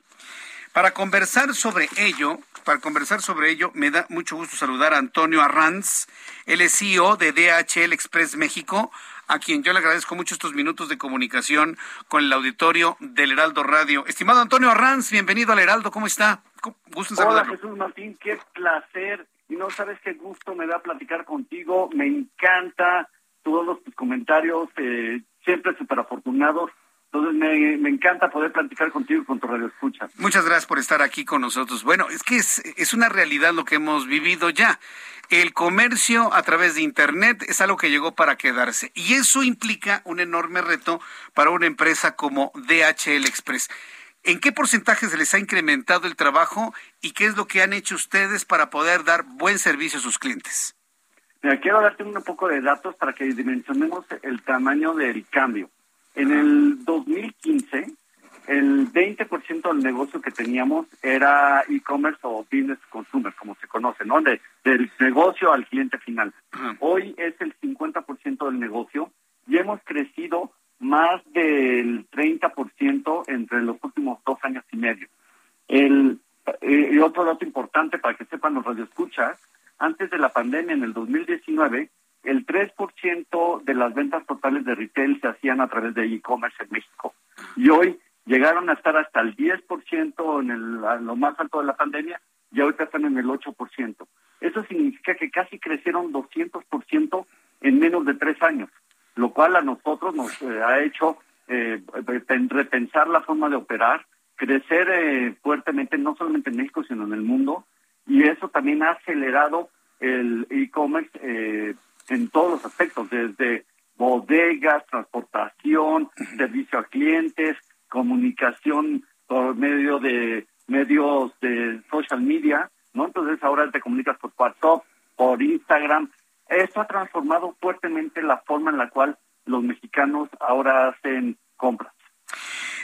Para conversar sobre ello, para conversar sobre ello, me da mucho gusto saludar a Antonio Arranz, el es CEO de DHL Express México, a quien yo le agradezco mucho estos minutos de comunicación con el auditorio del Heraldo Radio. Estimado Antonio Arranz, bienvenido al Heraldo, ¿cómo está? Gusto en Hola Jesús Martín, qué placer y no sabes qué gusto me da platicar contigo, me encanta todos tus comentarios, eh, siempre súper afortunados entonces me, encanta poder platicar contigo y con tu radio escucha. Muchas gracias por estar aquí con nosotros. Bueno, es que es, es una realidad lo que hemos vivido ya. El comercio a través de Internet es algo que llegó para quedarse y eso implica un enorme reto para una empresa como DHL Express. ¿En qué porcentaje se les ha incrementado el trabajo y qué es lo que han hecho ustedes para poder dar buen servicio a sus clientes? Mira, quiero darte un poco de datos para que dimensionemos el tamaño del cambio. En el 2015, el 20% del negocio que teníamos era e-commerce o business consumer, como se conoce, ¿no? De, del negocio al cliente final. Hoy es el 50% del negocio y hemos crecido más del 30% entre los últimos dos años y medio. El, eh, y otro dato importante para que sepan los radioescuchas, antes de la pandemia, en el 2019, el 3% de las ventas totales de retail se hacían a través de e-commerce en México. Y hoy llegaron a estar hasta el 10% en el, lo más alto de la pandemia y ahorita están en el 8%. Eso significa que casi crecieron 200% en menos de tres años, lo cual a nosotros nos eh, ha hecho eh, repensar la forma de operar crecer eh, fuertemente, no solamente en México, sino en el mundo, y eso también ha acelerado el e-commerce eh, en todos los aspectos, desde bodegas, transportación, servicio a clientes, comunicación por medio de medios de social media, ¿no? Entonces ahora te comunicas por WhatsApp, por Instagram. Esto ha transformado fuertemente la forma en la cual los mexicanos ahora hacen compras.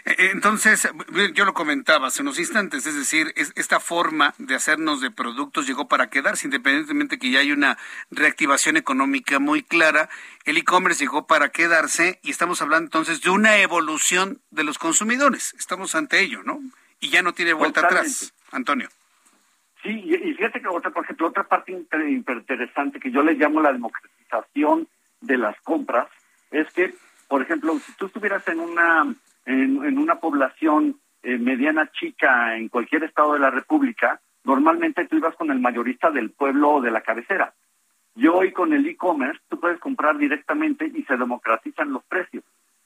Eh, entonces, yo lo comentaba hace unos instantes, es decir, esta forma de hacernos de productos llegó para quedarse, independientemente que ya hay una reactivación económica muy clara, el e-commerce llegó para quedarse y estamos hablando entonces de una evolución de los consumidores. Estamos ante ello, ¿no? Y ya no tiene vuelta atrás, Antonio. Sí, y fíjate que otra, por ejemplo, otra parte interesante que yo le llamo la democratización de las compras es que, por ejemplo, si tú estuvieras en una en, una población eh, mediana chica en cualquier estado de la República, normalmente tú ibas con el mayorista del pueblo o de la cabecera. Y hoy con el e-commerce tú puedes comprar directamente y se democratizan los precios.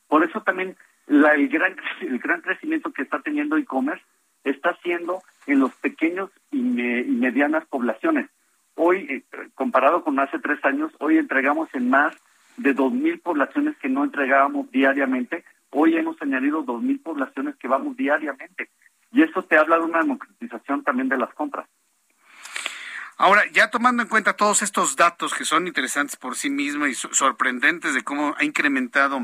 Por eso también la, el, gran, el gran crecimiento que está teniendo e-commerce está siendo en los pequeños y, medianas poblaciones. Hoy, eh, comparado con hace tres años, hoy entregamos en más de dos mil poblaciones que no entregábamos diariamente Hoy hemos añadido 2.000 poblaciones que vamos diariamente. Y eso te habla de una democratización también de las compras. Ahora, ya tomando en cuenta todos estos datos que son interesantes por sí mismos y sorprendentes de cómo ha incrementado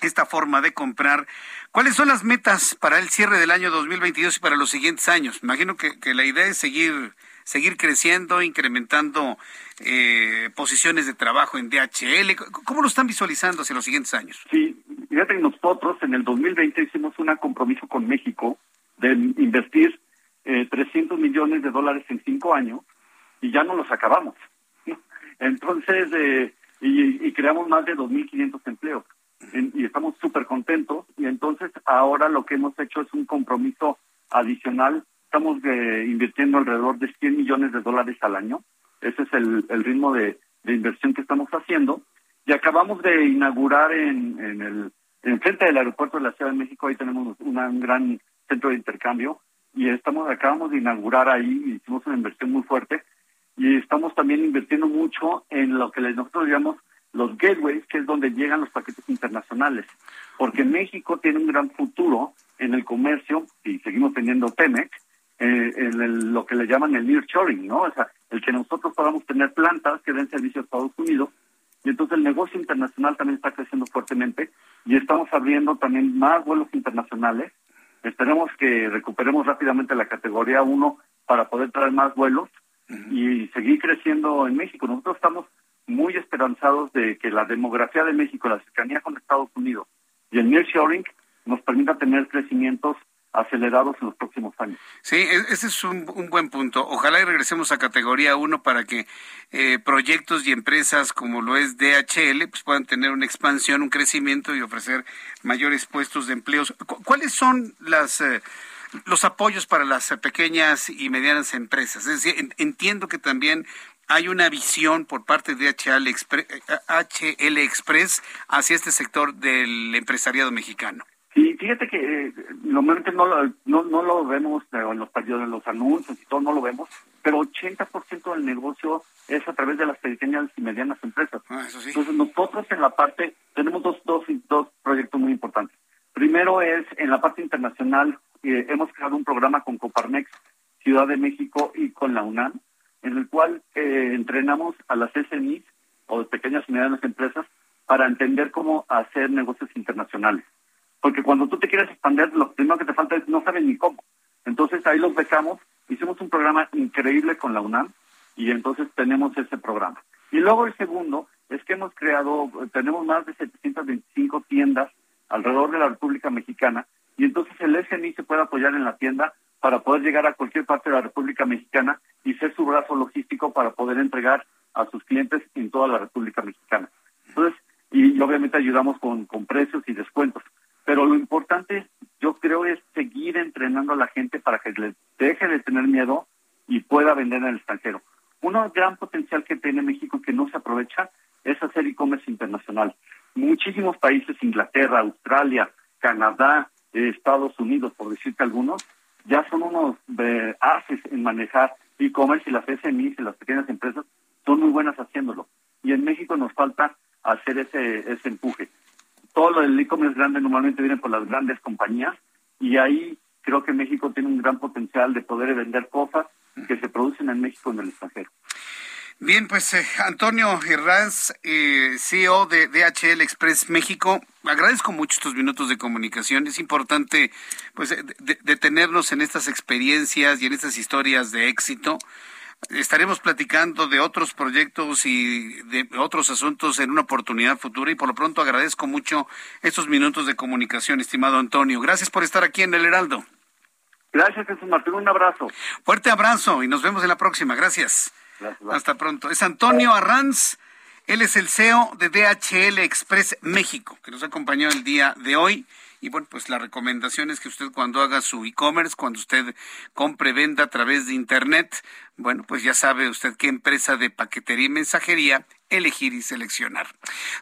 esta forma de comprar, ¿cuáles son las metas para el cierre del año 2022 y para los siguientes años? Imagino que, que la idea es seguir seguir creciendo, incrementando eh, posiciones de trabajo en DHL. ¿Cómo lo están visualizando hacia los siguientes años? Sí, fíjate nosotros en el 2020 hicimos un compromiso con México de invertir eh, 300 millones de dólares en cinco años y ya no los acabamos. Entonces, eh, y, creamos más de 2.500 empleos y estamos súper contentos y entonces ahora lo que hemos hecho es un compromiso adicional estamos eh, invirtiendo alrededor de 100 millones de dólares al año. Ese es el, ritmo de, inversión que estamos haciendo. Y acabamos de inaugurar en, en el en frente del aeropuerto de la Ciudad de México, ahí tenemos un gran centro de intercambio y estamos acabamos de inaugurar ahí, hicimos una inversión muy fuerte y estamos también invirtiendo mucho en lo que nosotros llamamos los gateways, que es donde llegan los paquetes internacionales, porque México tiene un gran futuro en el comercio y seguimos teniendo Pemex, eh, en lo que le llaman el nearshoring, ¿no? O sea, el que nosotros podamos tener plantas que den servicio a Estados Unidos y entonces el negocio internacional también está creciendo fuertemente y estamos abriendo también más vuelos internacionales. Esperemos que recuperemos rápidamente la categoría 1 para poder traer más vuelos y seguir creciendo en México. Nosotros estamos muy esperanzados de que la demografía de México, la cercanía con Estados Unidos y el nearshoring nos permita tener crecimientos acelerados en los próximos años. Sí, e-, ese es un, buen punto. Ojalá y regresemos a categoría 1 para que eh, proyectos y empresas como lo es DHL pues puedan tener una expansión, un crecimiento y ofrecer mayores puestos de empleos. ¿Cuáles son las... Eh, los apoyos para las pequeñas y medianas empresas. Es decir, entiendo que también hay una visión por parte de HL HL Express hacia este sector del empresariado mexicano. Y fíjate que eh, normalmente no lo, no, no lo vemos en los en los anuncios y todo, no lo vemos, pero 80% del negocio es a través de las pequeñas y medianas empresas. Ah, Entonces nosotros en la parte, tenemos dos, dos, dos proyectos muy importantes. Primero es en la parte internacional, eh, hemos creado un programa con Coparmex, Ciudad de México y con la UNAM, en el cual eh, entrenamos a las SMIs o pequeñas y medianas empresas para entender cómo hacer negocios internacionales porque cuando tú te quieres expandir, lo primero que te falta es no saben ni cómo. Entonces ahí los becamos, hicimos un programa increíble con la UNAM y entonces tenemos ese programa. Y luego el segundo es que hemos creado, tenemos más de 725 tiendas alrededor de la República Mexicana y entonces el SNI se puede apoyar en la tienda para poder llegar a cualquier parte de la República Mexicana y ser su brazo logístico para poder entregar a sus clientes en toda la República Mexicana. Entonces, y, obviamente ayudamos con, con precios y descuentos. Pero lo importante, yo creo, es seguir entrenando a la gente para que les deje de tener miedo y pueda vender en el extranjero. Un gran potencial que tiene México que no se aprovecha es hacer e-commerce internacional. Muchísimos países, Inglaterra, Australia, Canadá, Estados Unidos, por decirte algunos, ya son unos eh, haces en manejar e-commerce y las SMEs y las pequeñas empresas son muy buenas haciéndolo. Y en México nos falta hacer ese, ese empuje. Todo lo del e-commerce grande normalmente viene por las grandes compañías y ahí creo que México tiene un gran potencial de poder vender cosas que se producen en México en el extranjero. Bien, pues eh, Antonio Herranz, eh, CEO de DHL Express México, agradezco mucho estos minutos de comunicación. Es importante pues detenernos en estas experiencias y en estas historias de éxito. Estaremos platicando de otros proyectos y de otros asuntos en una oportunidad futura y por lo pronto agradezco mucho estos minutos de comunicación, estimado Antonio. Gracias por estar aquí en El Heraldo. Gracias, Jesús Martín. Un abrazo. Fuerte abrazo y nos vemos en la próxima. Gracias. Hasta pronto. Es Antonio Arranz. Él es el CEO de DHL Express México, que nos acompañó el día de hoy. Y bueno, pues la recomendación es que usted cuando haga su e-commerce, cuando usted compre, venda a través de Internet, bueno, pues ya sabe usted qué empresa de paquetería y mensajería elegir y seleccionar.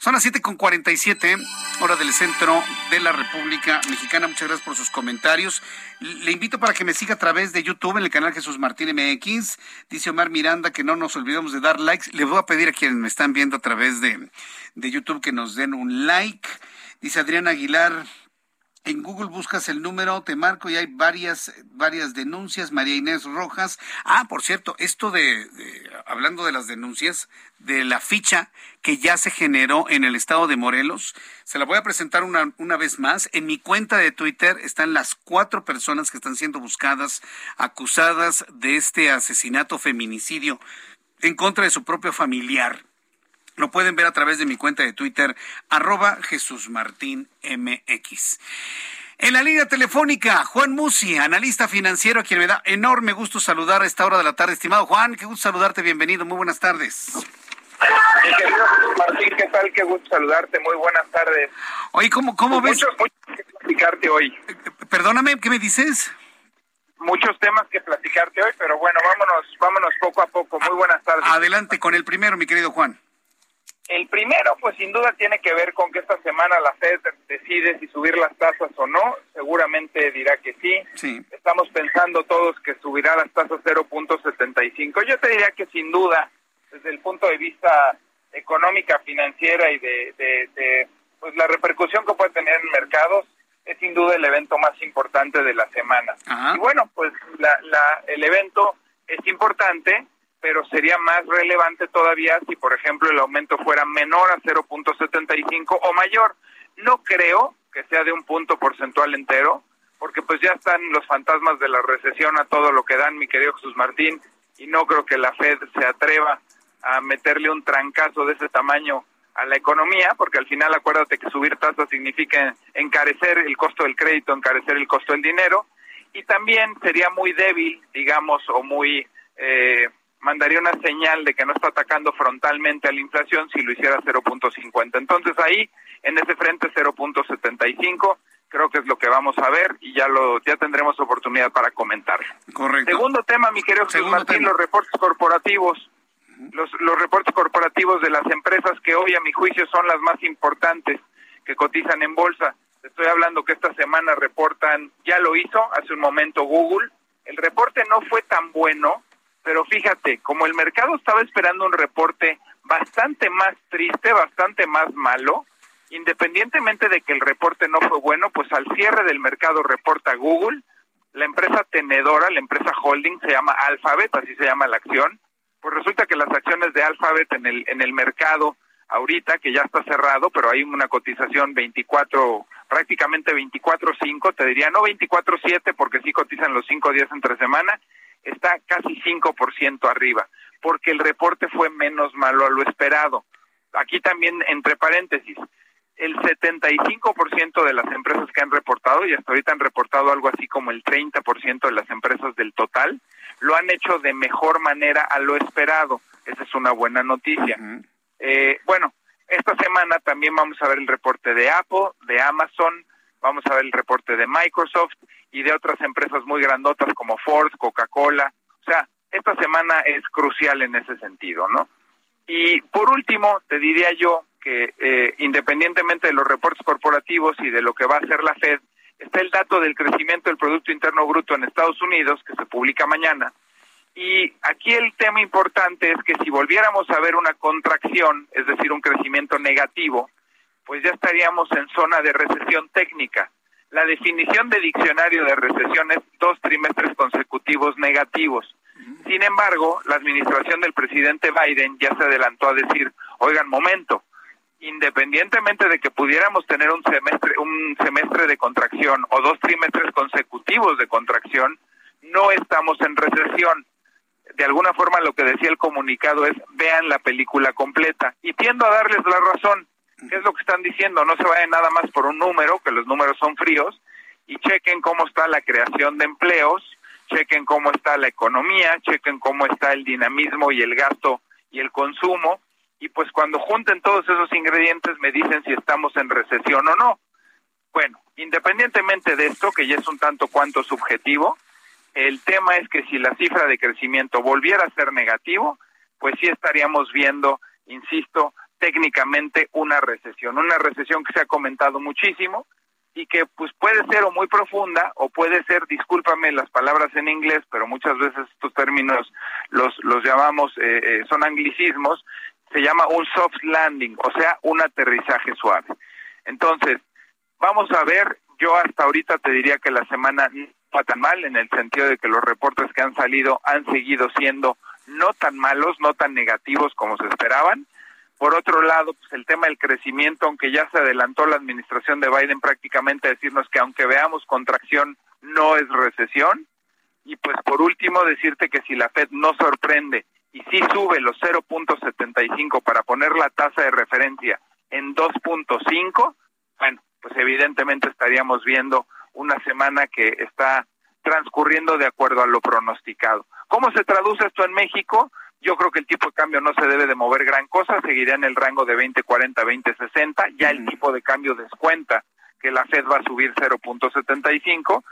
Son las 7.47, hora del centro de la República Mexicana. Muchas gracias por sus comentarios. Le invito para que me siga a través de YouTube en el canal Jesús Martín MX. Dice Omar Miranda que no nos olvidemos de dar likes. Le voy a pedir a quienes me están viendo a través de, de YouTube que nos den un like. Dice Adrián Aguilar, en Google buscas el número, te marco y hay varias, varias denuncias. María Inés Rojas. Ah, por cierto, esto de, hablando de las denuncias, de la ficha que ya se generó en el estado de Morelos, se la voy a presentar una, una vez más. En mi cuenta de Twitter están las cuatro personas que están siendo buscadas, acusadas de este asesinato feminicidio en contra de su propio familiar. Lo pueden ver a través de mi cuenta de Twitter, arroba Jesús Martín MX. En la línea telefónica, Juan Musi, analista financiero, a quien me da enorme gusto saludar a esta hora de la tarde. Estimado Juan, qué gusto saludarte, bienvenido, muy buenas tardes. Mi querido Martín, ¿qué tal? Qué gusto saludarte, muy buenas tardes. Oye, ¿cómo, cómo ves? Muchos, muchos que platicarte hoy. Perdóname, ¿qué me dices? Muchos temas que platicarte hoy, pero bueno, vámonos, vámonos poco a poco. Muy buenas tardes. Adelante con el primero, mi querido Juan. El primero, pues sin duda tiene que ver con que esta semana la Fed decide si subir las tasas o no. Seguramente dirá que sí. sí. Estamos pensando todos que subirá las tasas 0.75. Yo te diría que sin duda, desde el punto de vista económica, financiera y de, de, pues la repercusión que puede tener en mercados, es sin duda el evento más importante de la semana. Y bueno, pues la, la, el evento es importante pero sería más relevante todavía si, por ejemplo, el aumento fuera menor a 0.75 o mayor. No creo que sea de un punto porcentual entero, porque pues ya están los fantasmas de la recesión a todo lo que dan, mi querido Jesús Martín, y no creo que la Fed se atreva a meterle un trancazo de ese tamaño a la economía, porque al final acuérdate que subir tasas significa encarecer el costo del crédito, encarecer el costo del dinero, y también sería muy débil, digamos, o muy eh, mandaría una señal de que no está atacando frontalmente a la inflación si lo hiciera 0.50. Entonces ahí, en ese frente 0.75, creo que es lo que vamos a ver y ya lo ya tendremos oportunidad para comentar. Correcto. Segundo tema, mi querido Jesús Martín, los reportes corporativos. Los, los reportes corporativos de las empresas que hoy a mi juicio son las más importantes que cotizan en bolsa. Estoy hablando que esta semana reportan, ya lo hizo hace un momento Google. El reporte no fue tan bueno, pero fíjate, como el mercado estaba esperando un reporte bastante más triste, bastante más malo, independientemente de que el reporte no fue bueno, pues al cierre del mercado reporta Google, la empresa tenedora, la empresa holding se llama Alphabet, así se llama la acción, pues resulta que las acciones de Alphabet en el en el mercado ahorita que ya está cerrado, pero hay una cotización 24 prácticamente 24.5, te diría no 24.7 porque sí cotizan los 5 días entre semana está casi 5% arriba, porque el reporte fue menos malo a lo esperado. Aquí también, entre paréntesis, el 75% de las empresas que han reportado, y hasta ahorita han reportado algo así como el 30% de las empresas del total, lo han hecho de mejor manera a lo esperado. Esa es una buena noticia. eh, bueno, esta semana también vamos a ver el reporte de Apple, de Amazon, vamos a ver el reporte de Microsoft y de otras empresas muy grandotas como Ford, Coca-Cola. O sea, esta semana es crucial en ese sentido, ¿no? Y por último, te diría yo que eh, independientemente de los reportes corporativos y de lo que va a hacer la Fed, está el dato del crecimiento del Producto Interno Bruto en Estados Unidos, que se publica mañana. Y aquí el tema importante es que si volviéramos a ver una contracción, es decir, un crecimiento negativo, pues ya estaríamos en zona de recesión técnica. La definición de diccionario de recesión es dos trimestres consecutivos negativos. Sin embargo, la administración del presidente Biden ya se adelantó a decir, oigan, momento, independientemente de que pudiéramos tener un semestre, un semestre de contracción o dos trimestres consecutivos de contracción, no estamos en recesión. De alguna forma lo que decía el comunicado es vean la película completa y tiendo a darles la razón. ¿Qué es lo que están diciendo? No se vayan nada más por un número, que los números son fríos, y chequen cómo está la creación de empleos, chequen cómo está la economía, chequen cómo está el dinamismo y el gasto y el consumo, y pues cuando junten todos esos ingredientes me dicen si estamos en recesión o no. Bueno, independientemente de esto, que ya es un tanto cuanto subjetivo, el tema es que si la cifra de crecimiento volviera a ser negativo, pues sí estaríamos viendo, insisto, técnicamente una recesión, una recesión que se ha comentado muchísimo y que pues puede ser o muy profunda o puede ser, discúlpame las palabras en inglés, pero muchas veces estos términos los los llamamos eh, eh, son anglicismos, se llama un soft landing, o sea, un aterrizaje suave. Entonces, vamos a ver, yo hasta ahorita te diría que la semana no va tan mal en el sentido de que los reportes que han salido han seguido siendo no tan malos, no tan negativos como se esperaban por otro lado, pues el tema del crecimiento, aunque ya se adelantó la administración de Biden prácticamente a decirnos que aunque veamos contracción, no es recesión. Y pues por último, decirte que si la Fed no sorprende y si sube los 0.75 para poner la tasa de referencia en 2.5, bueno, pues evidentemente estaríamos viendo una semana que está transcurriendo de acuerdo a lo pronosticado. ¿Cómo se traduce esto en México? Yo creo que el tipo de cambio no se debe de mover gran cosa, seguirá en el rango de 20.40, 20.60. Ya el tipo de cambio descuenta que la Fed va a subir 0.75.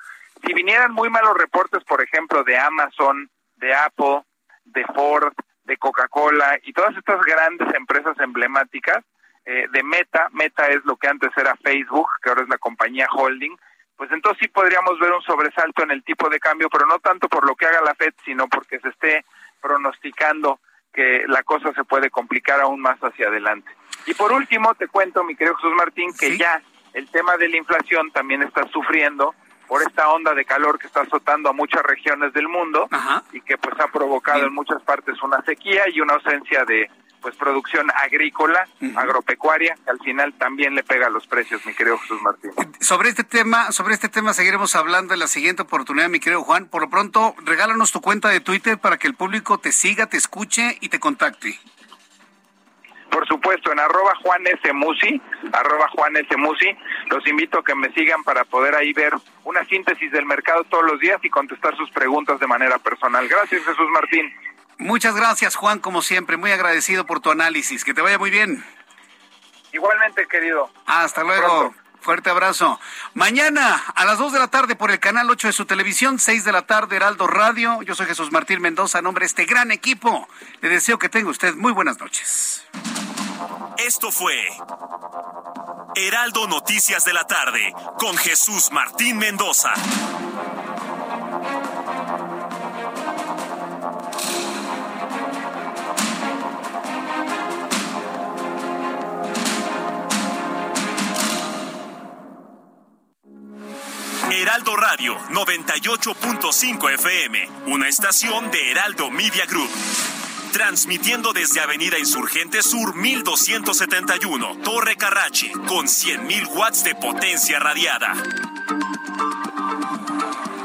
Si vinieran muy malos reportes, por ejemplo, de Amazon, de Apple, de Ford, de Coca-Cola y todas estas grandes empresas emblemáticas, eh, de Meta, Meta es lo que antes era Facebook, que ahora es la compañía holding, pues entonces sí podríamos ver un sobresalto en el tipo de cambio, pero no tanto por lo que haga la Fed, sino porque se esté pronosticando que la cosa se puede complicar aún más hacia adelante. Y por último, te cuento, mi querido Jesús Martín, que ya el tema de la inflación también está sufriendo por esta onda de calor que está azotando a muchas regiones del mundo y que pues ha provocado en muchas partes una sequía y una ausencia de pues producción agrícola, agropecuaria, que al final también le pega a los precios, mi querido Jesús Martín. Sobre este tema, sobre este tema seguiremos hablando en la siguiente oportunidad, mi querido Juan. Por lo pronto, regálanos tu cuenta de Twitter para que el público te siga, te escuche y te contacte. Por supuesto, en arroba Juan S. Musi, arroba Juan S. Musi, los invito a que me sigan para poder ahí ver una síntesis del mercado todos los días y contestar sus preguntas de manera personal. Gracias, Jesús Martín. Muchas gracias, Juan, como siempre. Muy agradecido por tu análisis. Que te vaya muy bien. Igualmente, querido. Hasta luego. Fuerte abrazo. Mañana a las 2 de la tarde por el canal 8 de su televisión, 6 de la tarde Heraldo Radio. Yo soy Jesús Martín Mendoza, nombre de este gran equipo. Le deseo que tenga usted muy buenas noches. Esto fue Heraldo Noticias de la tarde con Jesús Martín Mendoza. Heraldo Radio 98.5 FM, una estación de Heraldo Media Group. Transmitiendo desde Avenida Insurgente Sur 1271, Torre Carrachi, con 100.000 watts de potencia radiada.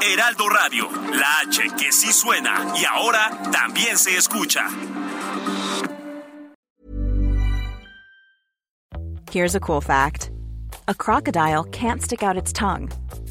Heraldo Radio, la H que sí suena y ahora también se escucha. Here's a cool fact: a crocodile can't stick out its tongue.